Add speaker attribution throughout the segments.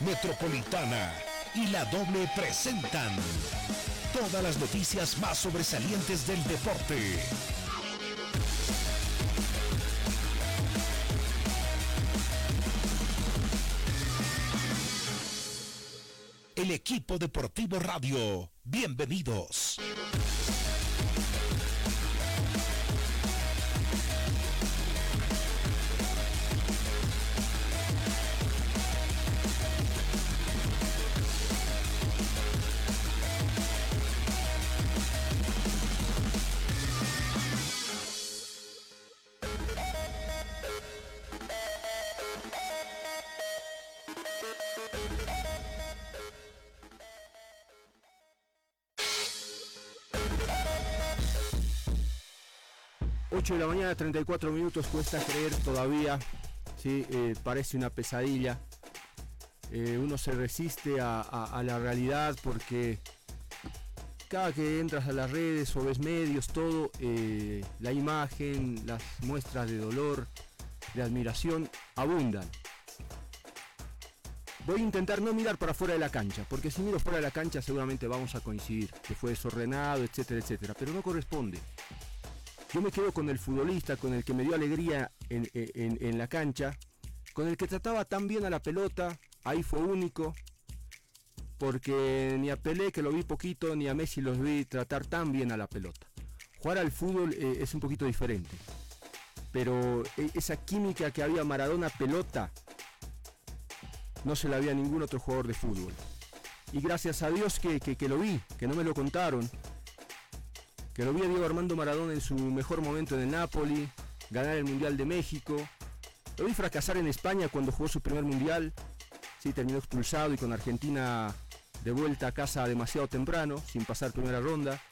Speaker 1: Metropolitana y La Doble presentan todas las noticias más sobresalientes del deporte. El equipo deportivo radio, bienvenidos.
Speaker 2: Mañana, 34 minutos, cuesta creer todavía, ¿sí? Eh, parece una pesadilla. Eh, uno se resiste a, la realidad porque cada que entras a las redes o ves medios, todo, eh, la imagen, las muestras de dolor, de admiración, abundan. Voy a intentar no mirar para fuera de la cancha, porque si miro fuera de la cancha seguramente vamos a coincidir, que fue desordenado, etcétera, etcétera, pero no corresponde. Yo me quedo con el futbolista, con el que me dio alegría en, la cancha, con el que trataba tan bien a la pelota, ahí fue único, porque ni a Pelé, que lo vi poquito, ni a Messi los vi tratar tan bien a la pelota. Jugar al fútbol eh, es un poquito diferente, pero e, esa química que había Maradona-pelota, no se la había ningún otro jugador de fútbol. Y gracias a Dios que, que lo vi, que no me lo contaron, que lo vi a Diego Armando Maradona en su mejor momento en el Napoli, ganar el Mundial de México. Lo vi fracasar en España cuando jugó su primer Mundial. Sí, terminó expulsado y con Argentina de vuelta a casa demasiado temprano, sin pasar primera ronda.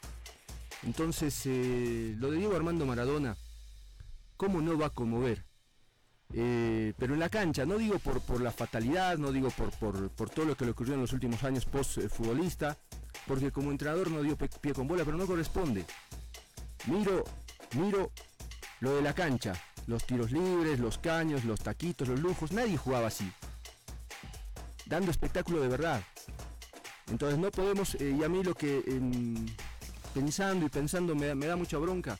Speaker 2: Entonces, eh, lo de Diego Armando Maradona, ¿cómo no va a conmover? Eh, pero en la cancha, no digo por, por la fatalidad, no digo por, por, por, todo lo que le ocurrió en los últimos años post-futbolista, porque como entrenador no dio pie con bola, pero no corresponde. Miro, miro lo de la cancha, los tiros libres, los caños, los taquitos, los lujos, nadie jugaba así. Dando espectáculo de verdad. Entonces no podemos, eh, y a mí lo que em, pensando y pensando me, me, da mucha bronca,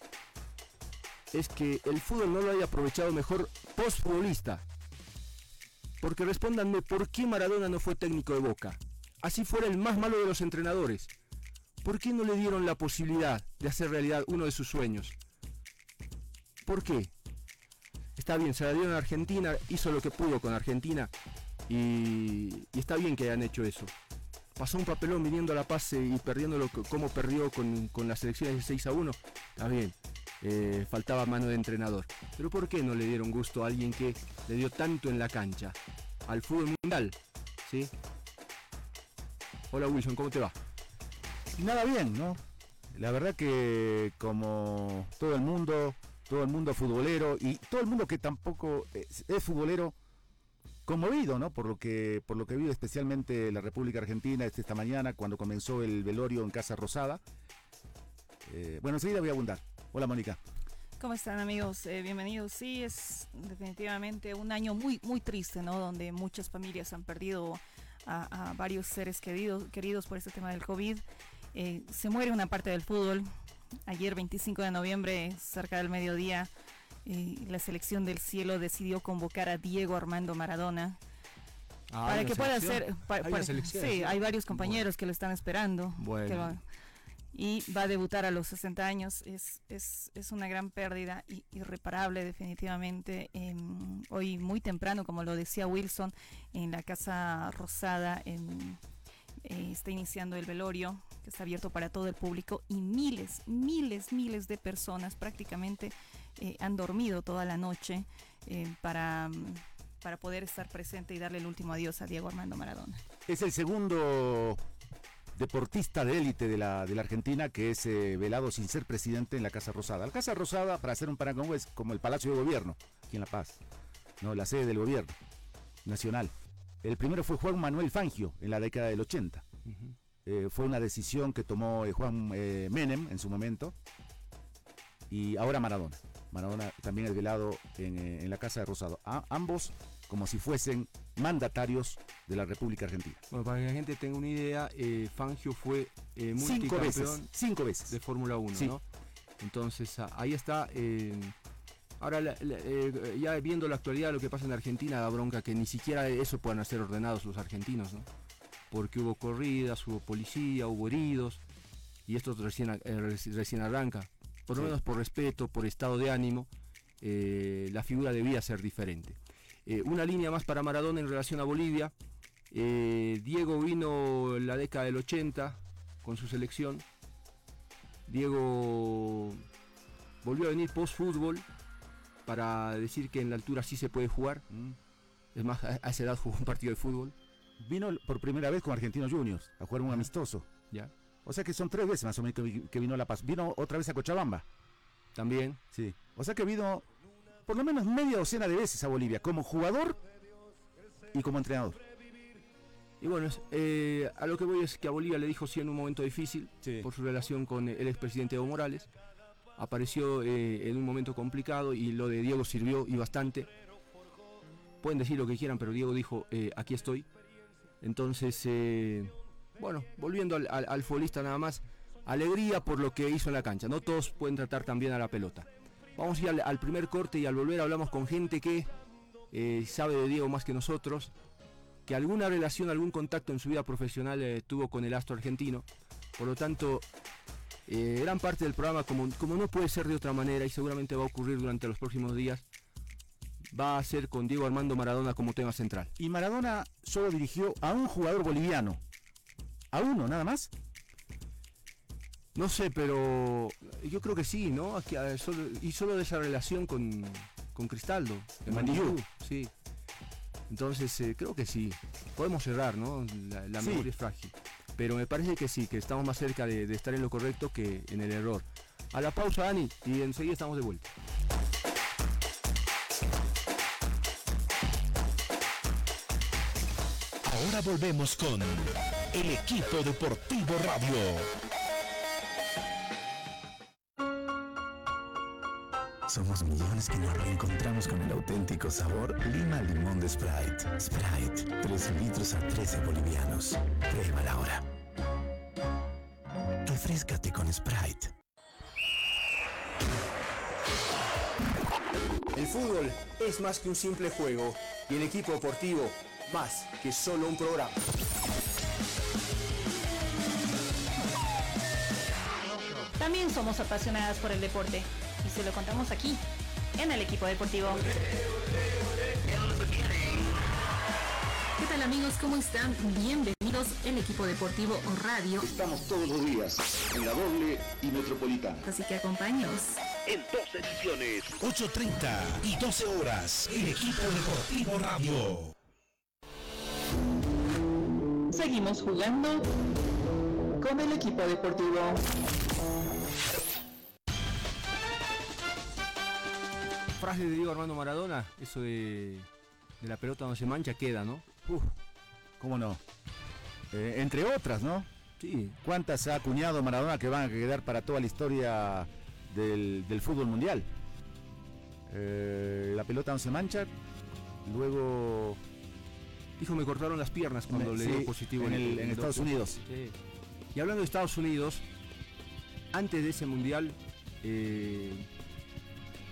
Speaker 2: es que el fútbol no lo haya aprovechado mejor post-futbolista. Porque respóndanme, ¿por qué Maradona no fue técnico de Boca? Así fuera el más malo de los entrenadores. ¿Por qué no le dieron la posibilidad de hacer realidad uno de sus sueños? ¿Por qué? Está bien, se la dieron a Argentina, hizo lo que pudo con Argentina y, está bien que hayan hecho eso. Pasó un papelón viniendo a La Paz eh, y perdiéndolo como perdió con, con las selecciones de 6 a 1. Está bien, eh, faltaba mano de entrenador. Pero ¿por qué no le dieron gusto a alguien que le dio tanto en la cancha? Al fútbol mundial, ¿sí? Hola Wilson, ¿cómo te va?
Speaker 3: Nada bien, ¿no? La verdad que como todo el mundo, todo el mundo futbolero y todo el mundo que tampoco es, futbolero conmovido, ¿no? Por lo que por lo que vive especialmente la República Argentina esta mañana cuando comenzó el velorio en Casa Rosada. Eh, bueno, enseguida voy a abundar. Hola Mónica.
Speaker 4: ¿Cómo están amigos? Eh, bienvenidos. Sí, es definitivamente un año muy muy triste, ¿no? Donde muchas familias han perdido a, varios seres queridos, queridos por este tema del COVID. Eh, se muere una parte del fútbol. Ayer, 25 de noviembre, cerca del mediodía, eh, la selección del cielo decidió convocar a Diego Armando Maradona. Ah, para que pueda ser. sí, hay varios compañeros que lo están esperando. Bueno y va a debutar a los 60 años. Es, es, es una gran pérdida irreparable definitivamente. Hoy muy temprano, como lo decía Wilson, en la Casa Rosada eh, está iniciando el velorio que está abierto para todo el público y miles, miles, miles de personas prácticamente eh, han dormido toda la noche eh, para para poder estar presente y darle el último adiós a Diego Armando Maradona.
Speaker 3: Es el segundo deportista de élite de la, de la Argentina que es eh, velado sin ser presidente en la Casa Rosada. La Casa Rosada, para hacer un parangón, es como el Palacio de Gobierno, aquí en La Paz, ¿no? la sede del gobierno nacional. El primero fue Juan Manuel Fangio en la década del 80. Eh, fue una decisión que tomó eh, Juan Menem en su momento y ahora Maradona. Maradona también es velado en, en la Casa de Rosado. A- ambos como si fuesen mandatarios de la República Argentina.
Speaker 2: Bueno, para que la gente tenga una idea, eh, Fangio fue eh,
Speaker 3: Cinco veces,
Speaker 2: multicampeón
Speaker 3: cinco veces.
Speaker 2: de Fórmula 1,
Speaker 3: Sí.
Speaker 2: ¿no? Entonces a- ahí está. eh, ahora, la- la- eh, ya viendo la actualidad, lo que pasa en Argentina, da bronca que ni siquiera eso puedan ser ordenados los argentinos, ¿no? Porque hubo corridas, hubo policía, hubo heridos, y esto recién, recién arranca. Por lo
Speaker 3: Sí.
Speaker 2: menos por respeto, por estado de ánimo, la figura debía ser diferente. Eh, una línea más para Maradona en relación a Bolivia. Eh, Diego vino en la década del 80 con su selección. Diego volvió a venir post fútbol para decir que en la altura sí se puede jugar.
Speaker 3: Mm.
Speaker 2: Es más, a esa edad jugó un partido de fútbol.
Speaker 3: Vino por primera vez con Argentinos Juniors a jugar un amistoso.
Speaker 2: ¿ya?
Speaker 3: O sea que son tres veces más o menos que, vi- que vino a La Paz. Vino otra vez a Cochabamba.
Speaker 2: También.
Speaker 3: Sí. O sea que vino por lo menos media docena de veces a Bolivia como jugador y como entrenador.
Speaker 2: Y bueno, eh, a lo que voy es que a Bolivia le dijo sí en un momento difícil
Speaker 3: Sí.
Speaker 2: por su relación con el expresidente Evo Morales. Apareció eh, en un momento complicado y lo de Diego sirvió y bastante. Pueden decir lo que quieran, pero Diego dijo, eh, aquí estoy. Entonces, eh, bueno, volviendo al, al, al futbolista nada más, alegría por lo que hizo en la cancha. No todos pueden tratar también a la pelota. Vamos a ir al, primer corte y al volver hablamos con gente que eh, sabe de Diego más que nosotros, que alguna relación, algún contacto en su vida profesional eh, tuvo con el astro argentino. Por lo tanto, eh, gran parte del programa, como, como no puede ser de otra manera y seguramente va a ocurrir durante los próximos días, va a ser con Diego Armando Maradona como tema central.
Speaker 3: Y Maradona solo dirigió a un jugador boliviano. A uno, nada más.
Speaker 2: No sé, pero yo creo que sí, ¿no? Aquí, solo- y solo de esa relación con, con Cristaldo.
Speaker 3: En Mandillú.
Speaker 2: Sí. Entonces, eh, creo que sí. Podemos cerrar, ¿no? La, la
Speaker 3: Sí.
Speaker 2: memoria es frágil. Pero me parece que sí, que estamos más cerca de, de estar en lo correcto que en el error. A la pausa, Dani, y enseguida estamos de vuelta.
Speaker 1: Ahora volvemos con el equipo deportivo radio.
Speaker 5: Somos millones que nos reencontramos con el auténtico sabor Lima Limón de Sprite. Sprite, 3 litros a 13 bolivianos. Pruébala ahora. Refrescate con Sprite.
Speaker 2: El fútbol es más que un simple juego y el equipo deportivo más que solo un programa.
Speaker 6: También somos apasionadas por el deporte y se lo contamos aquí, en el equipo deportivo.
Speaker 7: ¿Qué tal amigos? ¿Cómo están? Bienvenidos el equipo deportivo Radio.
Speaker 8: Estamos todos los días en la doble y metropolitana.
Speaker 7: Así que acompáñanos.
Speaker 1: En dos ediciones, 8.30 y 12 horas, el equipo deportivo radio.
Speaker 9: Seguimos jugando con el equipo deportivo.
Speaker 2: Frase de Diego Armando Maradona, eso de, de la pelota no se mancha queda, ¿no?
Speaker 3: Uf, ¿Cómo no? Eh, entre otras, ¿no?
Speaker 2: Sí,
Speaker 3: ¿Cuántas ha acuñado Maradona que van a quedar para toda la historia del, del fútbol mundial? Eh, la pelota no se mancha. Luego
Speaker 2: dijo me cortaron las piernas cuando
Speaker 3: Me-
Speaker 2: le
Speaker 3: sí,
Speaker 2: dio positivo
Speaker 3: en el- en Estados. Unidos.
Speaker 2: Sí. Y hablando de Estados Unidos, antes de ese mundial eh,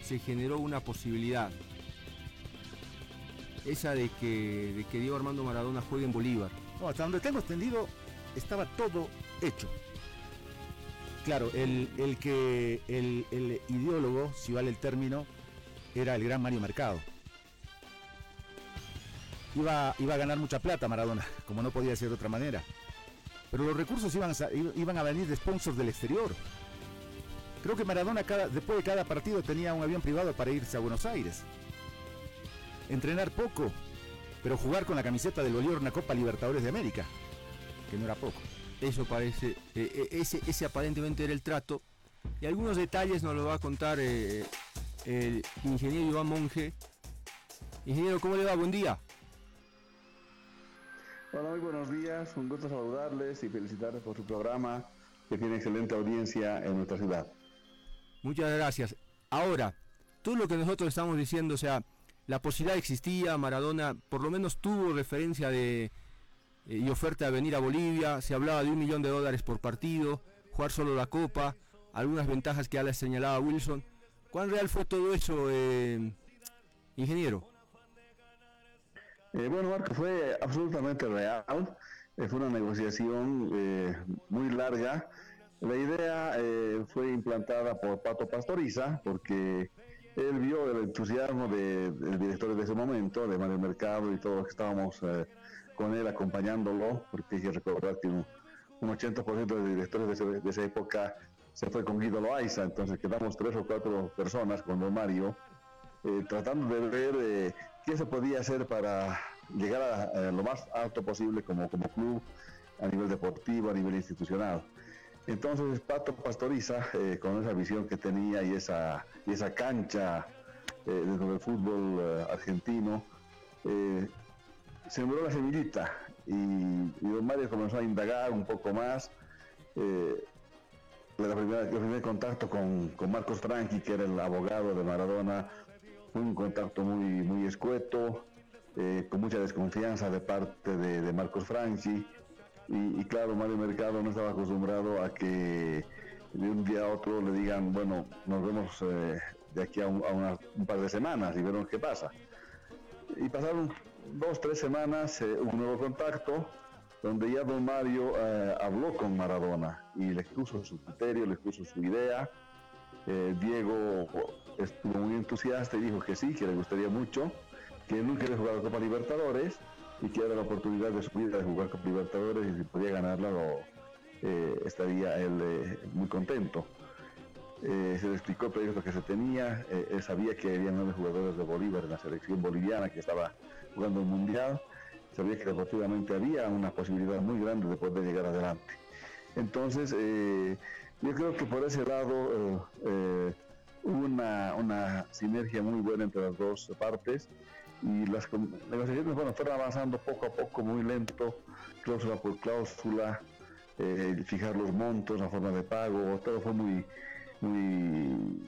Speaker 2: se generó una posibilidad. Esa de que, de que Diego Armando Maradona juegue en Bolívar.
Speaker 3: No, hasta donde tengo entendido, estaba todo hecho. Claro, el, el que el, el ideólogo, si vale el término, era el gran Mario Mercado. Iba, iba a ganar mucha plata Maradona, como no podía ser de otra manera. Pero los recursos iban a, iban a venir de sponsors del exterior. Creo que Maradona cada, después de cada partido tenía un avión privado para irse a Buenos Aires. Entrenar poco, pero jugar con la camiseta del Bolívar una Copa Libertadores de América, que no era poco.
Speaker 2: Eso parece, eh, eh, ese, ese aparentemente era el trato. Y algunos detalles nos lo va a contar eh, el ingeniero Iván Monge. Ingeniero, ¿cómo le va? Buen día.
Speaker 10: Hola, muy buenos días. Un gusto saludarles y felicitarles por su programa que tiene excelente audiencia en nuestra ciudad.
Speaker 2: Muchas gracias. Ahora, todo lo que nosotros estamos diciendo, o sea, la posibilidad existía, Maradona por lo menos tuvo referencia de eh, y oferta de venir a Bolivia, se hablaba de un millón de dólares por partido, jugar solo la Copa, algunas ventajas que ya les señalaba Wilson. ¿Cuán real fue todo eso, eh, ingeniero?
Speaker 10: Eh, bueno, Marco, fue absolutamente real. fue una negociación muy larga. La idea fue implantada por Pato Pastoriza, porque él vio el entusiasmo del director de ese momento, de Mario Mercado y todos los que estábamos con él acompañándolo, porque hay que recordar que un, 80% de directores de, esa época se fue con Guido Loaiza, entonces quedamos tres o cuatro personas con Don Mario, eh, tratando de ver eh, qué se podía hacer para llegar a, lo más alto posible como club, a nivel deportivo, a nivel institucional. Entonces Pato Pastoriza, eh, con esa visión que tenía y esa, y esa cancha dentro del fútbol argentino, sembró la semillita y, don Mario comenzó a indagar un poco más. Eh, la primera, el primer contacto con, Marcos Franchi, que era el abogado de Maradona, fue un contacto muy, muy escueto, eh, con mucha desconfianza de parte de, Marcos Franchi. Y, claro, Mario Mercado no estaba acostumbrado a que de un día a otro le digan, bueno, nos vemos eh, de aquí a, un, un, par de semanas y veremos qué pasa. Y pasaron dos, tres semanas eh, un nuevo contacto donde ya don Mario eh, habló con Maradona y le expuso su criterio, le expuso su idea. Eh, Diego estuvo muy entusiasta y dijo que sí, que le gustaría mucho, que nunca había jugado Copa Libertadores y que era la oportunidad de su vida de jugar Copa Libertadores y si podía ganarla estaría él muy contento. se le explicó el proyecto que se tenía, él sabía que había nueve jugadores de Bolívar en la selección boliviana que estaba jugando el Mundial, sabía que deportivamente había una posibilidad muy grande de poder llegar adelante. Entonces, eh, yo creo que por ese lado eh, eh, hubo una, sinergia muy buena entre las dos partes y las negociaciones bueno, fueron avanzando poco a poco, muy lento, cláusula por cláusula, fijar los montos, la forma de pago, todo fue muy, muy,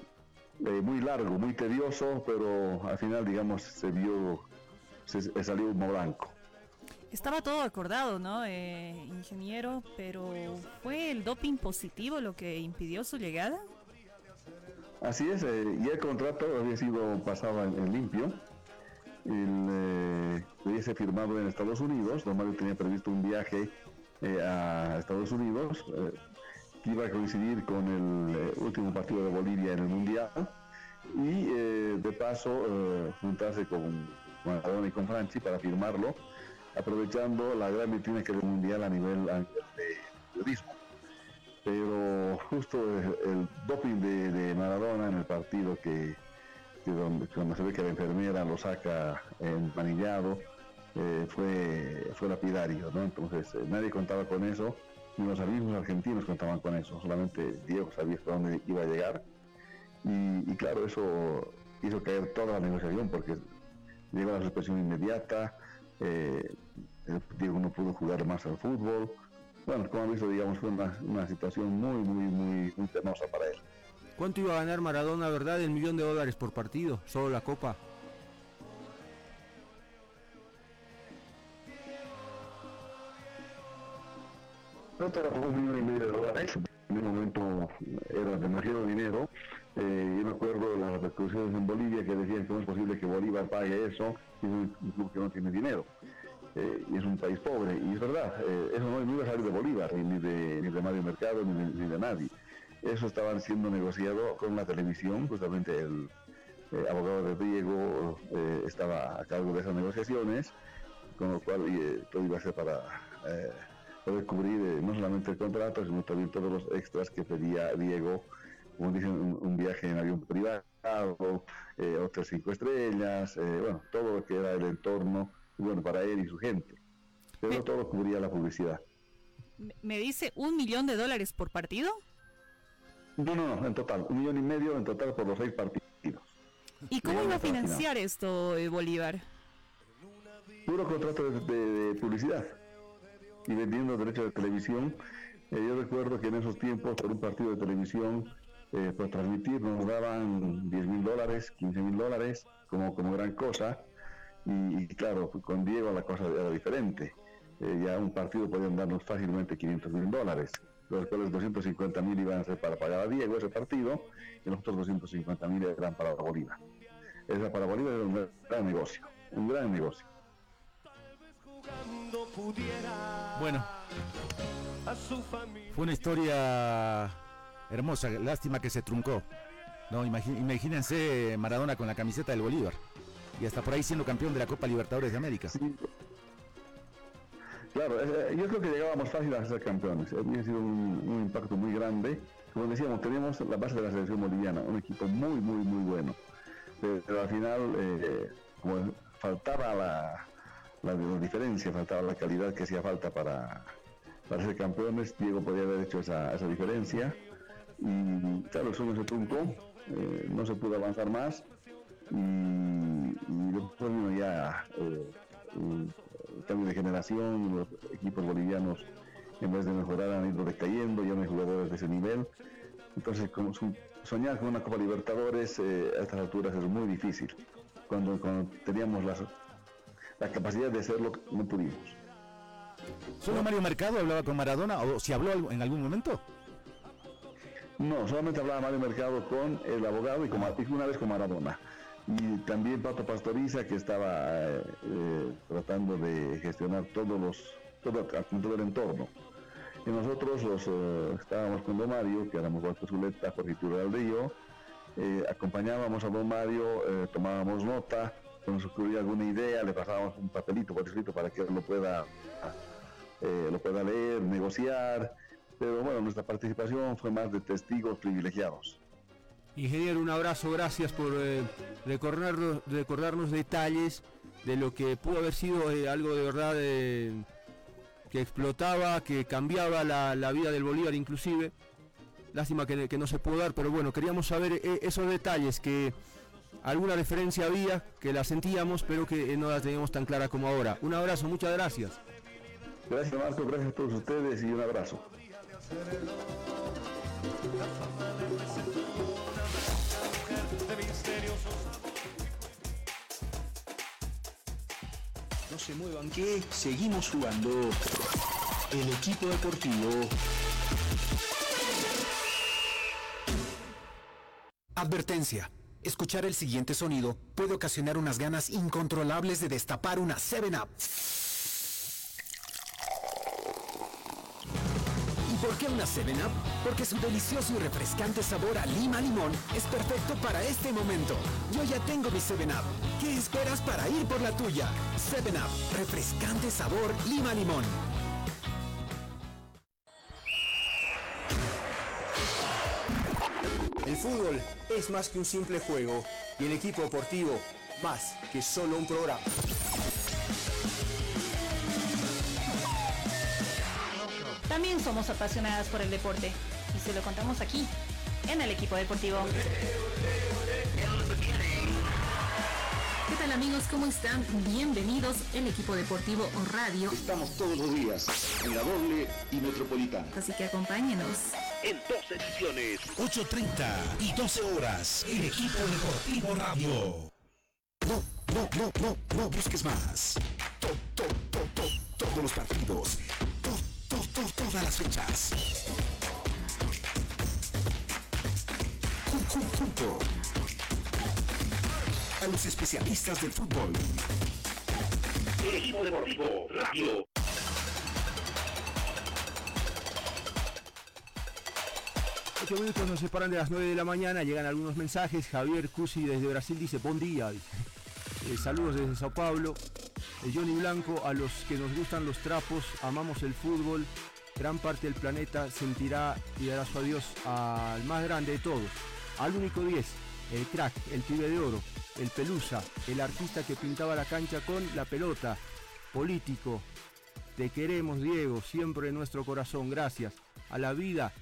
Speaker 10: muy largo, muy tedioso, pero al final, digamos, se vio se, salió humo blanco.
Speaker 4: Estaba todo acordado, ¿no, eh, ingeniero? Pero ¿fue el doping positivo lo que impidió su llegada?
Speaker 10: Así es, eh, y el contrato había sido pasado en, limpio. El, eh, hubiese firmado en Estados Unidos. Don Mario tenía previsto un viaje eh, a Estados Unidos que iba a coincidir con el último partido de Bolivia en el Mundial y de paso juntarse con Maradona y con Franchi para firmarlo, aprovechando la gran vitrina que el mundial a nivel, de periodismo. Pero justo el, doping de, Maradona en el partido que, donde, cuando se ve que la enfermera lo saca manillado, eh, fue, fue lapidario, ¿no? Entonces eh, nadie contaba con eso, ni los amigos argentinos contaban con eso, solamente Diego sabía hasta dónde iba a llegar. Y, claro, eso hizo caer toda la negociación porque llegó la suspensión inmediata, eh, Diego no pudo jugar más al fútbol. Bueno, como han visto, digamos, fue una, situación muy, muy, muy, muy penosa para él.
Speaker 2: ¿Cuánto iba a ganar Maradona, verdad? El millón de dólares por partido, solo la Copa.
Speaker 10: No un millón y medio de dólares. En un momento era demasiado dinero eh, yo me acuerdo de las repercusiones en Bolivia que decían no es posible que Bolívar pague eso, y es un club que no tiene dinero. Eh, y es un país pobre, y es verdad, eh, eso no, iba a salir de Bolívar, ni de, ni de Mario Mercado, ni de, nadie. Eso estaba siendo negociado con la televisión, justamente el abogado de Diego estaba a cargo de esas negociaciones, con lo cual todo iba a ser para poder cubrir no solamente el contrato, sino también todos los extras que pedía Diego como dicen, un, viaje en avión privado, eh, otras cinco estrellas, eh, bueno, todo lo que era el entorno, bueno, para él y su gente. Pero todo todo cubría la publicidad.
Speaker 4: ¿Me dice un millón de dólares por partido?
Speaker 10: No, no, no, en total, un millón y medio en total por los seis partidos.
Speaker 4: ¿Y cómo iba a financiar esto eh, Bolívar?
Speaker 10: Puro contrato de, publicidad y vendiendo derechos de televisión. yo recuerdo que en esos tiempos, por un partido de televisión, eh, por transmitir nos daban 10 mil dólares, 15 mil dólares como, como gran cosa. Y, claro, con Diego la cosa era diferente. Eh, ya un partido podían darnos fácilmente 500 mil dólares, los cuales 250 mil iban a ser para pagar a Diego ese partido y los otros 250 mil eran para Bolívar. Esa para Bolívar era un gran negocio, un gran negocio.
Speaker 3: Bueno, fue una historia hermosa, lástima que se truncó. No, imagínense Maradona con la camiseta del Bolívar y hasta por ahí siendo campeón de la Copa Libertadores de América.
Speaker 10: Claro, eh, yo creo que llegábamos fácil a ser campeones. Había sido un, impacto muy grande. Como decíamos, teníamos la base de la selección boliviana, un equipo muy, muy, muy bueno. Pero, al final, eh, como faltaba la, la, diferencia, faltaba la calidad que hacía falta para, para ser campeones, Diego podía haber hecho esa, esa diferencia. Y claro, el sueño se truncó, eh, no se pudo avanzar más. Y, después vino ya cambio de generación, los equipos bolivianos en vez de mejorar han ido decayendo, ya no hay jugadores de ese nivel. Entonces, como soñar con una Copa Libertadores eh, a estas alturas es muy difícil. Cuando, teníamos la capacidad de hacerlo, no pudimos.
Speaker 3: ¿Solo Mario Mercado hablaba con Maradona o si habló en algún momento?
Speaker 10: No, solamente hablaba Mario Mercado con el abogado y, como, una vez con Maradona y también Pato Pastoriza que estaba eh, eh, tratando de gestionar todos los todo, todo el entorno y nosotros los eh, estábamos con Don Mario que éramos Walter Zuleta, Jorge Tural Río acompañábamos a Don Mario tomábamos nota nos ocurría alguna idea le pasábamos un papelito por escrito para que él lo pueda lo pueda leer, negociar pero bueno, nuestra participación fue más de testigos privilegiados.
Speaker 2: Ingeniero, un abrazo, gracias por eh, recordarnos, recordarnos, detalles de lo que pudo haber sido eh, algo de verdad eh, que explotaba, que cambiaba la, vida del Bolívar inclusive. Lástima que, que, no se pudo dar, pero bueno, queríamos saber esos detalles, que alguna referencia había, que la sentíamos, pero que no la teníamos tan clara como ahora. Un abrazo, muchas gracias.
Speaker 10: Gracias Marco, gracias a todos ustedes y un abrazo.
Speaker 1: No se muevan que seguimos jugando. El equipo deportivo. Advertencia. Escuchar el siguiente sonido puede ocasionar unas ganas incontrolables de destapar una 7-Up. ¿Por qué una 7-Up? Porque su delicioso y refrescante sabor a lima limón es perfecto para este momento. Yo ya tengo mi 7-Up. ¿Qué esperas para ir por la tuya? 7-Up, refrescante sabor lima limón.
Speaker 2: El fútbol es más que un simple juego y el equipo deportivo más que solo un programa.
Speaker 6: También somos apasionadas por el deporte y se lo contamos aquí, en el equipo deportivo.
Speaker 7: ¿Qué tal amigos? ¿Cómo están? Bienvenidos el equipo deportivo radio.
Speaker 8: Estamos todos los días en la doble y metropolitana.
Speaker 6: Así que acompáñenos.
Speaker 1: En dos ediciones, 8.30 y 12 horas, el equipo deportivo radio. No, no, no, no, no busques más. todos los partidos todas las fechas. Junto a los especialistas del fútbol. El equipo deportivo Radio.
Speaker 2: Ocho minutos nos separan de las 9 de la mañana, llegan algunos mensajes. Javier Cusi desde Brasil dice, buen día. Eh, saludos desde Sao Paulo. Eh, Johnny Blanco, a los que nos gustan los trapos, amamos el fútbol, gran parte del planeta sentirá y dará su adiós al más grande de todos, al único 10, el crack, el pibe de oro, el pelusa, el artista que pintaba la cancha con la pelota, político. Te queremos, Diego, siempre en nuestro corazón. Gracias a la vida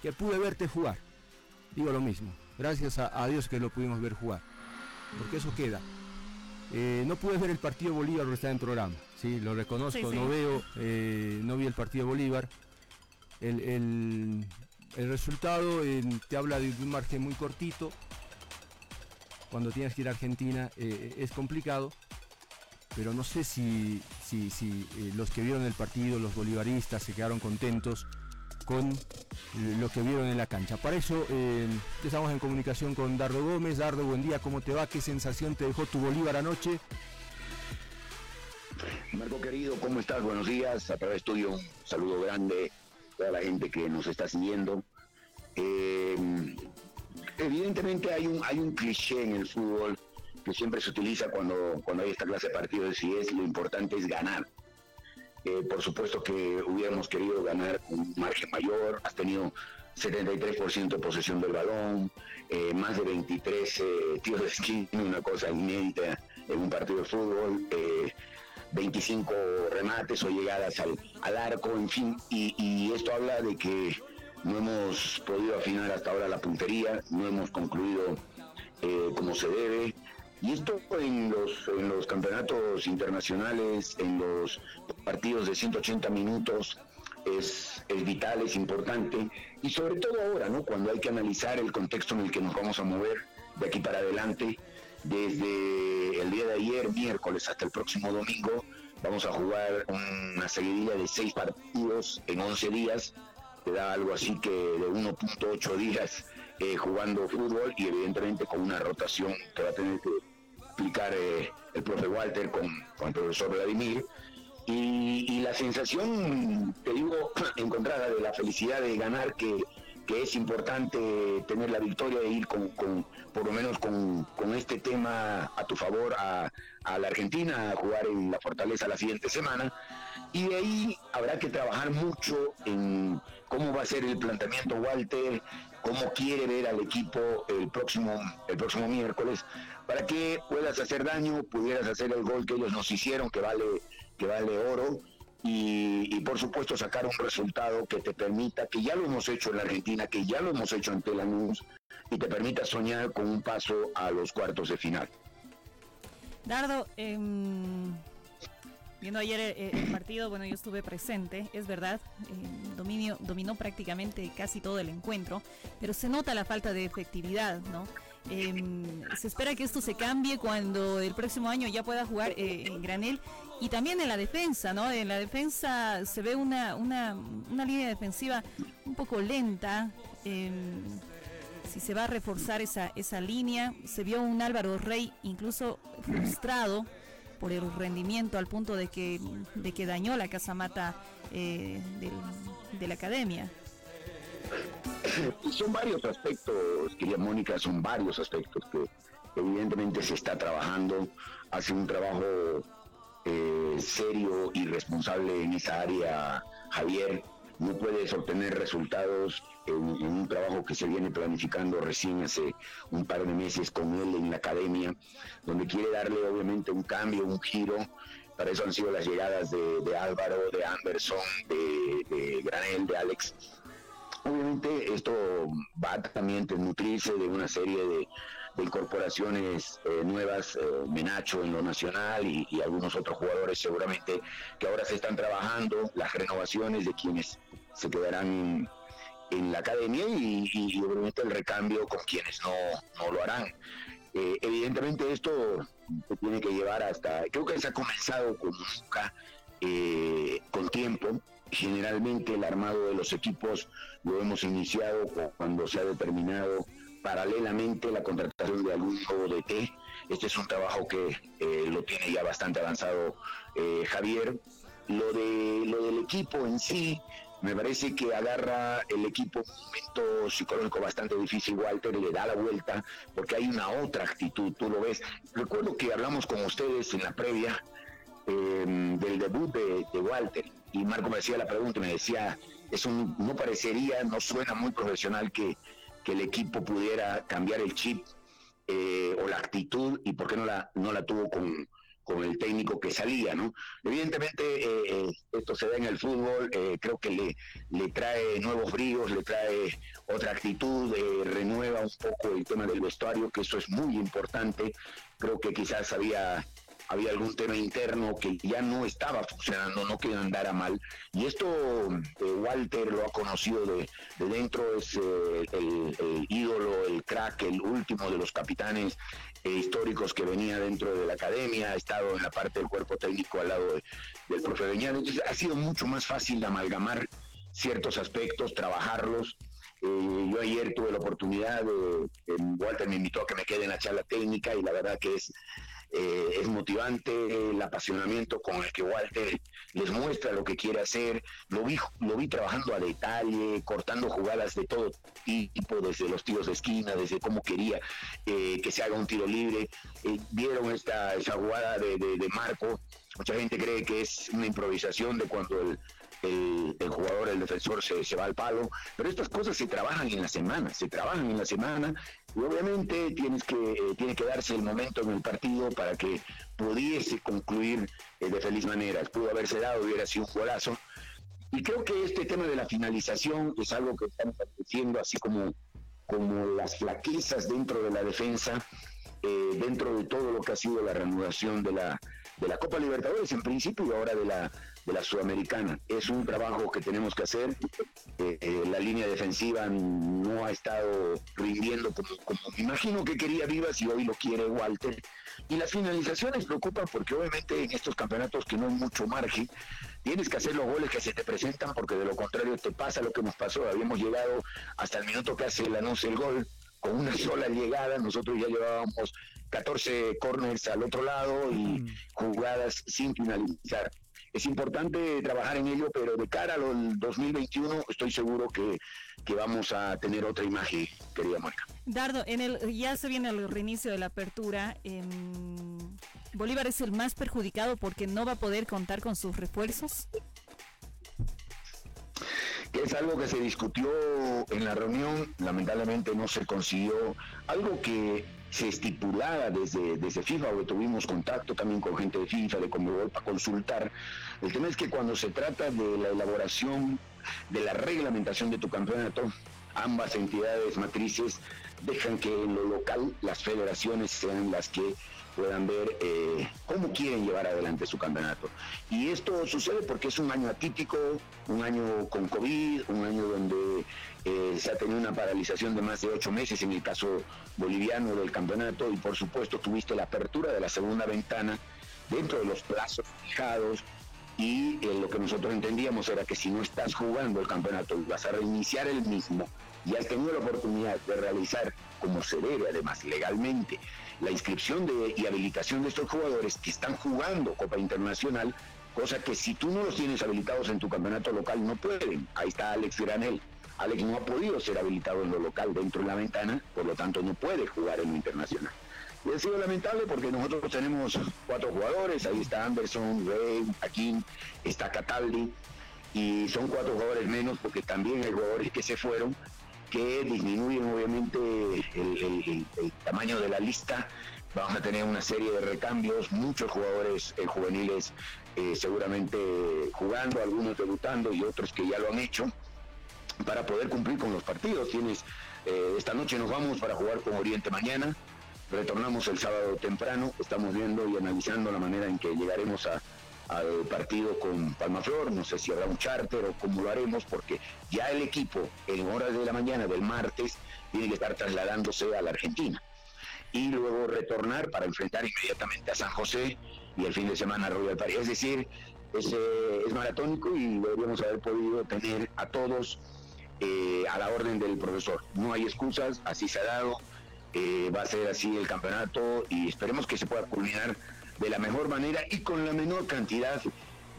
Speaker 2: que pude verte jugar. Digo lo mismo. Gracias a, Dios que lo pudimos ver jugar. Porque eso queda. Eh, no pude ver el partido Bolívar porque está en programa. Sí, lo reconozco, no veo, eh, no vi el partido Bolívar. El, el resultado eh, te habla de un margen muy cortito. Cuando tienes que ir a Argentina eh, es complicado, pero no sé si, si, si los que vieron el partido, los bolivaristas, se quedaron contentos con lo que vieron en la cancha. Para eso estamos en comunicación con Dardo Gómez. Dardo, buen día, ¿cómo te va? ¿Qué sensación te dejó tu Bolívar anoche?
Speaker 11: Marco querido, ¿cómo estás? Buenos días. A través tuyo, un saludo grande a toda la gente que nos está siguiendo. Eh, evidentemente hay un, hay un cliché en el fútbol que siempre se utiliza cuando, cuando hay esta clase de partidos y es lo importante es ganar. Eh, por supuesto que hubiéramos querido ganar un margen mayor, has tenido 73% de posesión del balón, eh, más de 23 tiros de esquina, una cosa inédita en un partido de fútbol. 25 remates o llegadas al, arco, en fin, y, esto habla de que no hemos podido afinar hasta ahora la puntería, no hemos concluido eh, como se debe. Y esto en los, en los campeonatos internacionales, en los partidos de 180 minutos, es, vital, es importante. Y sobre todo ahora, ¿no? Cuando hay que analizar el contexto en el que nos vamos a mover de aquí para adelante desde el día de ayer, miércoles, hasta el próximo domingo, vamos a jugar una seguidilla de seis partidos en 11 días. Te da algo así que de 1.8 días eh, jugando fútbol y evidentemente con una rotación que va a tener que explicar eh, el profe Walter con, el profesor Vladimir. Y, la sensación, te digo, encontrada de la felicidad de ganar que que es importante tener la victoria e ir con, por lo menos con, este tema a tu favor a, la Argentina, a jugar en la Fortaleza la siguiente semana. Y de ahí habrá que trabajar mucho en cómo va a ser el planteamiento Walter, cómo quiere ver al equipo el próximo, el próximo miércoles, para que puedas hacer daño, pudieras hacer el gol que ellos nos hicieron, que vale, que vale oro, y, por supuesto sacar un resultado que te permita, que ya lo hemos hecho en la Argentina, que ya lo hemos hecho ante la NUS, y te permita soñar con un paso a los cuartos de final.
Speaker 4: Dardo, em, viendo ayer eh, el, partido, bueno, yo estuve presente, es verdad, eh, dominio, dominó prácticamente casi todo el encuentro, pero se nota la falta de efectividad, ¿no? Em, se espera que esto se cambie cuando el próximo año ya pueda jugar eh, en Granel y también en la defensa, ¿no? En la defensa se ve una, una, línea defensiva un poco lenta. Em, si se va a reforzar esa, esa línea, se vio un Álvaro Rey incluso frustrado por el rendimiento al punto de que, de que dañó la casamata eh, de la academia.
Speaker 11: Son varios aspectos, querida Mónica, son varios aspectos que evidentemente se está trabajando, hace un trabajo eh, serio y responsable en esa área, Javier. No puedes obtener resultados en, un trabajo que se viene planificando recién hace un par de meses con él en la academia, donde quiere darle obviamente un cambio, un giro. Para eso han sido las llegadas de, Álvaro, de Anderson, de, de Granel, de Alex Obviamente esto va también a nutrirse de una serie de, incorporaciones eh, nuevas, eh, Menacho en lo nacional y, algunos otros jugadores seguramente que ahora se están trabajando, las renovaciones de quienes se quedarán en, la academia y, obviamente el recambio con quienes no, lo harán. Eh, evidentemente esto se tiene que llevar hasta, creo que se ha comenzado con nunca, con tiempo, Generalmente el armado de los equipos lo hemos iniciado cuando se ha determinado paralelamente la contratación de algún nuevo DT. Este es un trabajo que eh, lo tiene ya bastante avanzado eh, Javier. Lo, de, lo del equipo en sí, me parece que agarra el equipo un momento psicológico bastante difícil, Walter, le da la vuelta, porque hay una otra actitud, tú lo ves. Recuerdo que hablamos con ustedes en la previa eh, del debut de, de Walter y Marco me decía la pregunta me decía, eso no parecería, no suena muy profesional que, el equipo pudiera cambiar el chip eh, o la actitud y por qué no la, no la tuvo con, el técnico que salía, ¿no? Evidentemente eh, eh, esto se da en el fútbol, creo que le, le trae nuevos bríos, le trae otra actitud, renueva un poco el tema del vestuario, que eso es muy importante, creo que quizás había había algún tema interno que ya no estaba funcionando, no que andara mal. Y esto eh, Walter lo ha conocido de, dentro, es eh, el, ídolo, el crack, el último de los capitanes eh, históricos que venía dentro de la academia, ha estado en la parte del cuerpo técnico al lado del profe Beñán. Entonces ha sido mucho más fácil amalgamar ciertos aspectos, trabajarlos yo ayer tuve la oportunidad, de, Walter me invitó a que me quede en la charla técnica y la verdad que es, eh, es motivante el apasionamiento con el que Walter les muestra lo que quiere hacer. Lo vi, lo vi trabajando a detalle, cortando jugadas de todo tipo, desde los tiros de esquina, desde cómo quería eh, que se haga un tiro libre. vieron esta, esa jugada de, de Marco. Mucha gente cree que es una improvisación de cuando el, el, jugador, el defensor se, se, va al palo, pero estas cosas se trabajan en la semana, se trabajan en la semana y obviamente tienes que, eh, tiene que darse el momento en el partido para que pudiese concluir eh, de feliz manera. Pudo haberse dado, hubiera sido un golazo. Y creo que este tema de la finalización es algo que estamos haciendo así como, como las flaquezas dentro de la defensa, eh, dentro de todo lo que ha sido la reanudación de la, de la Copa Libertadores en principio y ahora de la, de la Sudamericana. Es un trabajo que tenemos que hacer. Eh, eh, la línea defensiva no ha estado rindiendo como, me imagino que quería Vivas y hoy lo quiere Walter. Y las finalizaciones preocupan porque obviamente en estos campeonatos que no hay mucho margen, tienes que hacer los goles que se te presentan porque de lo contrario te pasa lo que nos pasó. Habíamos llegado hasta el minuto que hace el anuncio el gol con una sola llegada, nosotros ya llevábamos 14 corners al otro lado y jugadas sin finalizar es importante trabajar en ello, pero de cara al 2021 estoy seguro que, vamos a tener otra imagen, querida Marca.
Speaker 4: Dardo, en el, ya se viene el reinicio de la apertura. Bolívar es el más perjudicado porque no va a poder contar con sus refuerzos.
Speaker 11: Es algo que se discutió en la reunión, lamentablemente no se consiguió. Algo que se estipulaba desde, desde FIFA, o tuvimos contacto también con gente de FIFA, de Conmebol, para consultar. El tema es que cuando se trata de la elaboración de la reglamentación de tu campeonato, ambas entidades matrices dejan que en lo local las federaciones sean las que puedan ver eh, cómo quieren llevar adelante su campeonato. Y esto sucede porque es un año atípico, un año con COVID, un año donde eh, se ha tenido una paralización de más de ocho meses en el caso boliviano del campeonato y por supuesto tuviste la apertura de la segunda ventana dentro de los plazos fijados y eh, lo que nosotros entendíamos era que si no estás jugando el campeonato y vas a reiniciar el mismo y has tenido la oportunidad de realizar como se debe además legalmente la inscripción de, y habilitación de estos jugadores que están jugando Copa Internacional, cosa que si tú no los tienes habilitados en tu campeonato local no pueden. Ahí está Alex Granel. Alex no ha podido ser habilitado en lo local dentro de la ventana, por lo tanto no puede jugar en lo internacional. Y ha sido lamentable porque nosotros tenemos cuatro jugadores, ahí está Anderson, Rey, Akin, está Cataldi, y son cuatro jugadores menos porque también hay jugadores que se fueron que disminuyen obviamente el, tamaño de la lista. Vamos a tener una serie de recambios, muchos jugadores eh, juveniles eh, seguramente jugando, algunos debutando y otros que ya lo han hecho para poder cumplir con los partidos. Tienes eh, esta noche nos vamos para jugar con Oriente mañana. Retornamos el sábado temprano. Estamos viendo y analizando la manera en que llegaremos a, al partido con Palmaflor, no sé si habrá un charter o cómo lo haremos, porque ya el equipo en horas de la mañana del martes tiene que estar trasladándose a la Argentina y luego retornar para enfrentar inmediatamente a San José y el fin de semana a Royal París. Es decir, es, es maratónico y deberíamos haber podido tener a todos eh, a la orden del profesor. No hay excusas, así se ha dado, eh, va a ser así el campeonato y esperemos que se pueda culminar de la mejor manera y con la menor cantidad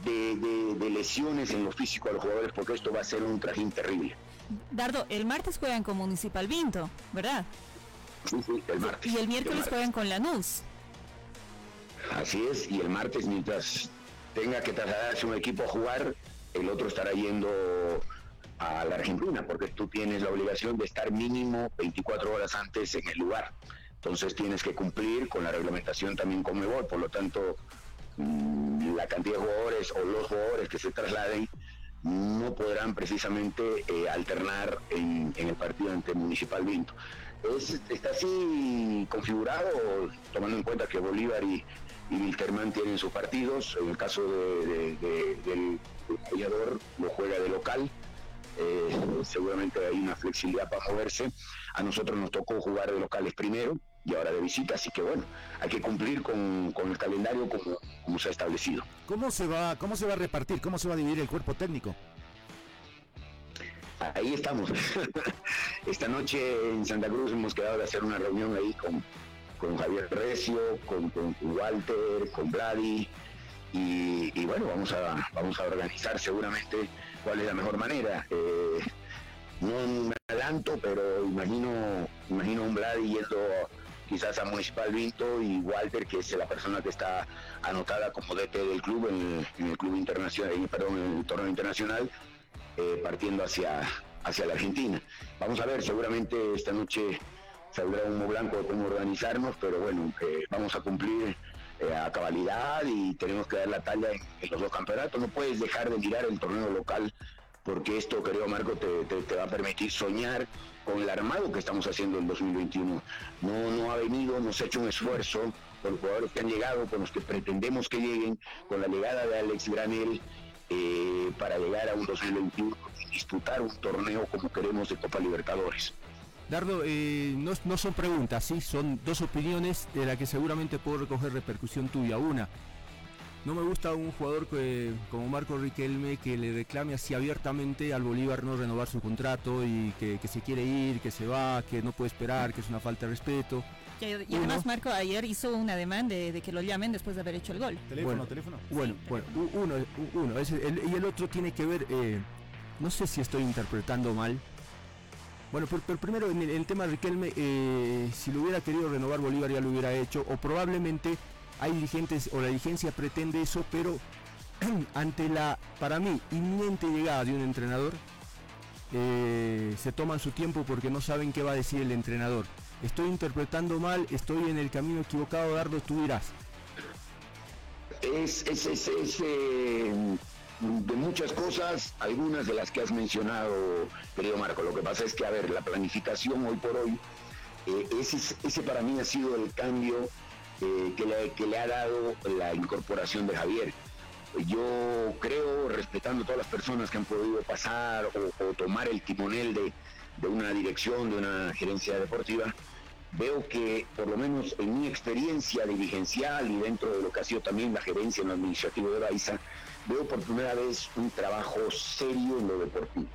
Speaker 11: de, lesiones en lo físico a los jugadores, porque esto va a ser un trajín terrible.
Speaker 4: Dardo, el martes juegan con Municipal Vinto, ¿verdad?
Speaker 11: Sí, sí, el martes.
Speaker 4: Y el miércoles juegan con Lanús.
Speaker 11: Así es, y el martes mientras tenga que trasladarse un equipo a jugar, el otro estará yendo a la Argentina, porque tú tienes la obligación de estar mínimo 24 horas antes en el lugar. Entonces tienes que cumplir con la reglamentación también con Mebol, por lo tanto mm, la cantidad de jugadores o los jugadores que se trasladen no podrán precisamente eh, alternar en, el partido ante Municipal Vinto. está así configurado, tomando en cuenta que Bolívar y, y Wilterman tienen sus partidos. En el caso de, del jugador lo juega de local. Eh, seguramente hay una flexibilidad para moverse. A nosotros nos tocó jugar de locales primero y ahora de visita, así que bueno, hay que cumplir con, el calendario como, como, se ha establecido.
Speaker 3: ¿Cómo se, va, ¿Cómo se va a repartir? ¿Cómo se va a dividir el cuerpo técnico?
Speaker 11: Ahí estamos. Esta noche en Santa Cruz hemos quedado de hacer una reunión ahí con, con Javier Recio, con, Walter, con Vladi, y, bueno, vamos a, vamos a organizar seguramente cuál es la mejor manera. Eh, no me adelanto, pero imagino, imagino un Vladi yendo quizás a Municipal Vinto y Walter, que es la persona que está anotada como DT del club en, el club internacional, perdón, en el torneo internacional, eh, partiendo hacia, hacia la Argentina. Vamos a ver, seguramente esta noche saldrá humo blanco de cómo organizarnos, pero bueno, vamos a cumplir eh, a cabalidad y tenemos que dar la talla en, los dos campeonatos. No puedes dejar de mirar el torneo local porque esto, querido Marco, te, va a permitir soñar con el armado que estamos haciendo en 2021. No, no ha venido, nos ha hecho un esfuerzo con los jugadores que han llegado, con los que pretendemos que lleguen, con la llegada de Alex Granel, eh, para llegar a un 2021 y disputar un torneo como queremos de Copa Libertadores.
Speaker 2: Dardo, eh, no, son preguntas, sí, son dos opiniones de las que seguramente puedo recoger repercusión tuya. Una, no me gusta un jugador como Marco Riquelme que le reclame así abiertamente al Bolívar no renovar su contrato y que, se quiere ir, que se va, que no puede esperar, que es una falta de respeto.
Speaker 4: Y, además Marco ayer hizo una demanda de, que lo llamen después de haber hecho el gol.
Speaker 3: Teléfono, bueno, teléfono.
Speaker 2: Bueno, bueno, uno, uno y el otro tiene que ver, eh, no sé si estoy interpretando mal, bueno, pero, primero en el, tema de Riquelme, eh, si lo hubiera querido renovar Bolívar ya lo hubiera hecho, o probablemente hay dirigentes o la dirigencia pretende eso, pero ante la, para mí, inminente llegada de un entrenador, eh, se toman su tiempo porque no saben qué va a decir el entrenador. Estoy interpretando mal, estoy en el camino equivocado, Dardo, tú dirás.
Speaker 11: Es, es, es, es eh, de muchas cosas, algunas de las que has mencionado, querido Marco. Lo que pasa es que, a ver, la planificación hoy por hoy, eh, ese, para mí ha sido el cambio eh, que, le, que, le, ha dado la incorporación de Javier. Yo creo, respetando todas las personas que han podido pasar o, tomar el timonel de, de una dirección, de una gerencia deportiva, veo que, por lo menos en mi experiencia dirigencial y dentro de lo que ha sido también la gerencia en lo administrativo de Baiza, veo por primera vez un trabajo serio en lo deportivo.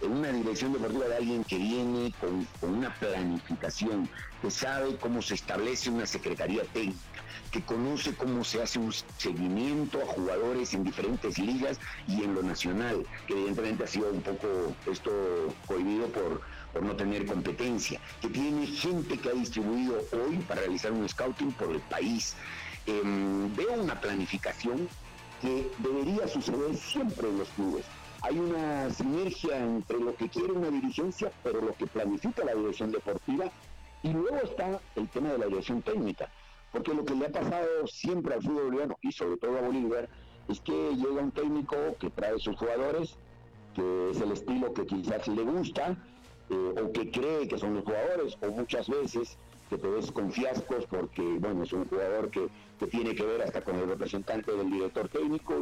Speaker 11: En una dirección deportiva de alguien que viene con, una planificación, que sabe cómo se establece una secretaría técnica, que conoce cómo se hace un seguimiento a jugadores en diferentes ligas y en lo nacional, que evidentemente ha sido un poco esto cohibido por, por no tener competencia, que tiene gente que ha distribuido hoy para realizar un scouting por el país. Em, veo una planificación que debería suceder siempre en los clubes. Hay una sinergia entre lo que quiere una dirigencia, pero lo que planifica la dirección deportiva, y luego está el tema de la dirección técnica, porque lo que le ha pasado siempre al fútbol boliviano, y sobre todo a Bolívar, es que llega un técnico que trae sus jugadores, que es el estilo que quizás le gusta, eh, o que cree que son los jugadores, o muchas veces que te ves con fiascos porque, bueno, es un jugador que, tiene que ver hasta con el representante del director técnico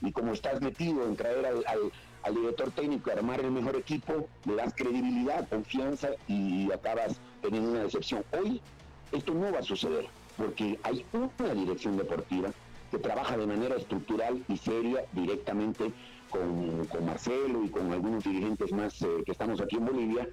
Speaker 11: y, como estás metido en traer al, director técnico a armar el mejor equipo, le das credibilidad, confianza y acabas teniendo una decepción. Hoy esto no va a suceder porque hay una dirección deportiva que trabaja de manera estructural y seria directamente con, Marcelo y con algunos dirigentes más eh, que estamos aquí en Bolivia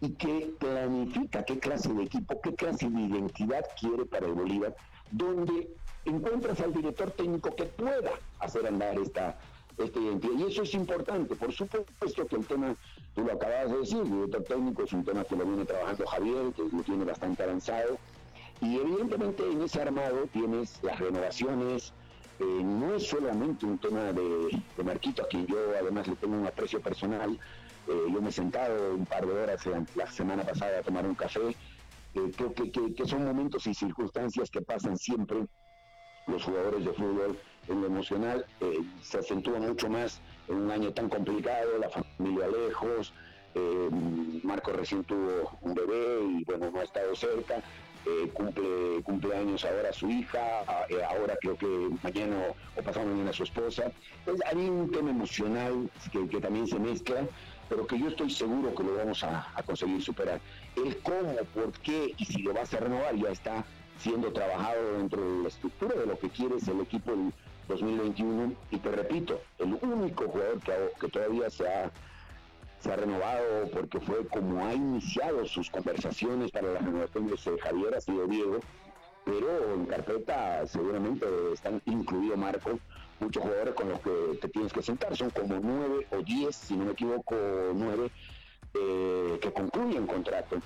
Speaker 11: y que planifica qué clase de equipo, qué clase de identidad quiere para el Bolívar, donde encuentras al director técnico que pueda hacer andar esta, esta identidad. Y eso es importante. Por supuesto que el tema, tú lo acabas de decir, el director técnico es un tema que lo viene trabajando Javier, que lo tiene bastante avanzado. Y evidentemente en ese armado tienes las renovaciones, eh, no es solamente un tema de, de Marquito, yo además le tengo un aprecio personal, eh, yo me he sentado un par de horas la semana pasada a tomar un café. Eh, creo que, son momentos y circunstancias que pasan siempre los jugadores de fútbol en lo emocional. Eh, se acentúa mucho más en un año tan complicado, la familia lejos. Marco recién tuvo un bebé y bueno, no ha estado cerca. eh, cumple cumpleaños ahora su hija, eh, ahora creo que mañana o pasado mañana su esposa. Hay un tema emocional que, también se mezcla, pero que yo estoy seguro que lo vamos a, conseguir superar. El cómo, por qué y si lo vas a renovar ya está siendo trabajado dentro de la estructura de lo que quieres el equipo del 2021. Y te repito, el único jugador que, todavía se ha se ha renovado porque fue como ha iniciado sus conversaciones para la renovación de Javier, ha sido Diego, pero en carpeta seguramente están incluido Marco, muchos jugadores con los que te tienes que sentar, son como nueve o diez, si no me equivoco, nueve, eh, que concluyen contrato.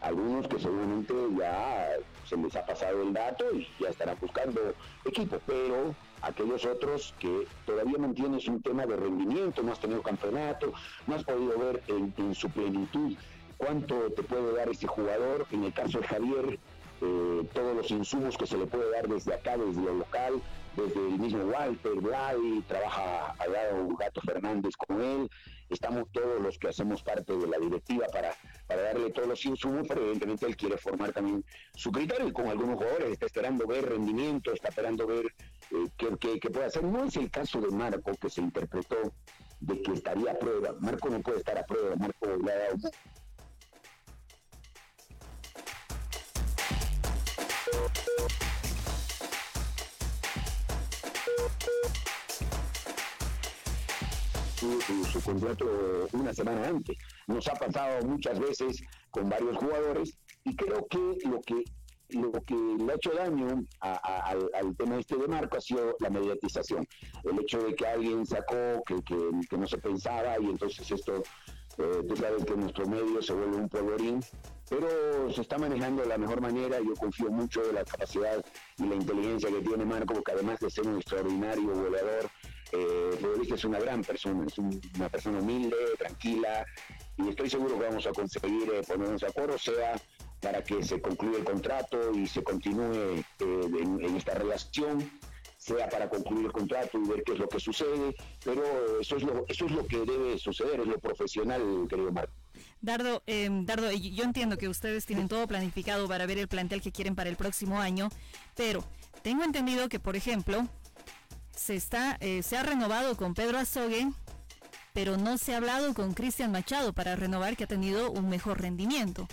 Speaker 11: Algunos que seguramente ya se les ha pasado el dato y ya estarán buscando equipo, pero aquellos otros que todavía mantienes un tema de rendimiento, no has tenido campeonato, no has podido ver en, su plenitud cuánto te puede dar ese jugador. En el caso de Javier, eh, todos los insumos que se le puede dar desde acá, desde lo local, desde el mismo Walter, Vladi, trabaja al lado Gato Fernández con él, estamos todos los que hacemos parte de la directiva para, para darle todos los insumos, pero evidentemente él quiere formar también su criterio y con algunos jugadores está esperando ver rendimiento, está esperando ver eh, qué, qué, puede hacer. No es el caso de Marco que se interpretó de que estaría a prueba. Marco no puede estar a prueba, Marco le ha dado su, contrato una semana antes. Nos ha pasado muchas veces con varios jugadores y creo que lo que lo que le ha hecho daño al, tema este de Marco ha sido la mediatización. El hecho de que alguien sacó que, que, no se pensaba y entonces esto, eh, tú sabes que nuestro medio se vuelve un polvorín, pero se está manejando de la mejor manera. Yo confío mucho en la capacidad y la inteligencia que tiene Marco, porque además de ser un extraordinario goleador, eh, es una gran persona, es una persona humilde, tranquila, y estoy seguro que vamos a conseguir eh, ponernos de acuerdo, sea para que se concluya el contrato y se continúe eh, en, esta relación, sea para concluir el contrato y ver qué es lo que sucede, pero eso es lo, eso es lo que debe suceder, es lo profesional, querido Marco.
Speaker 4: Dardo, eh, Dardo, yo entiendo que ustedes tienen todo planificado para ver el plantel que quieren para el próximo año, pero tengo entendido que, por ejemplo, se, está, eh, se ha renovado con Pedro Azogue, pero no se ha hablado con Cristian Machado para renovar, que ha tenido un mejor rendimiento.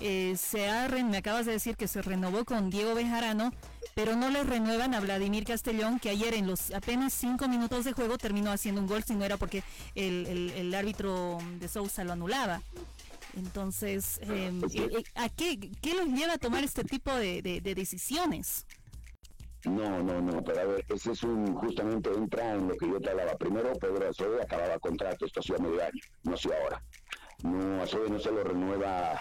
Speaker 4: Eh, se ha, me acabas de decir que se renovó con Diego Bejarano, pero no le renuevan a Vladimir Castellón, que ayer en los apenas cinco minutos de juego terminó haciendo un gol, si no era porque el, árbitro de Sousa lo anulaba. Entonces, em, eh, ¿a qué, qué los lleva a tomar este tipo de decisiones?
Speaker 11: No, no, no, pero a ver, ese es un, justamente entra en lo que yo te hablaba. Primero, Pedro Azobe acababa contrato, esto hacía medio año, no hacía ahora. No, Azobe no se lo renueva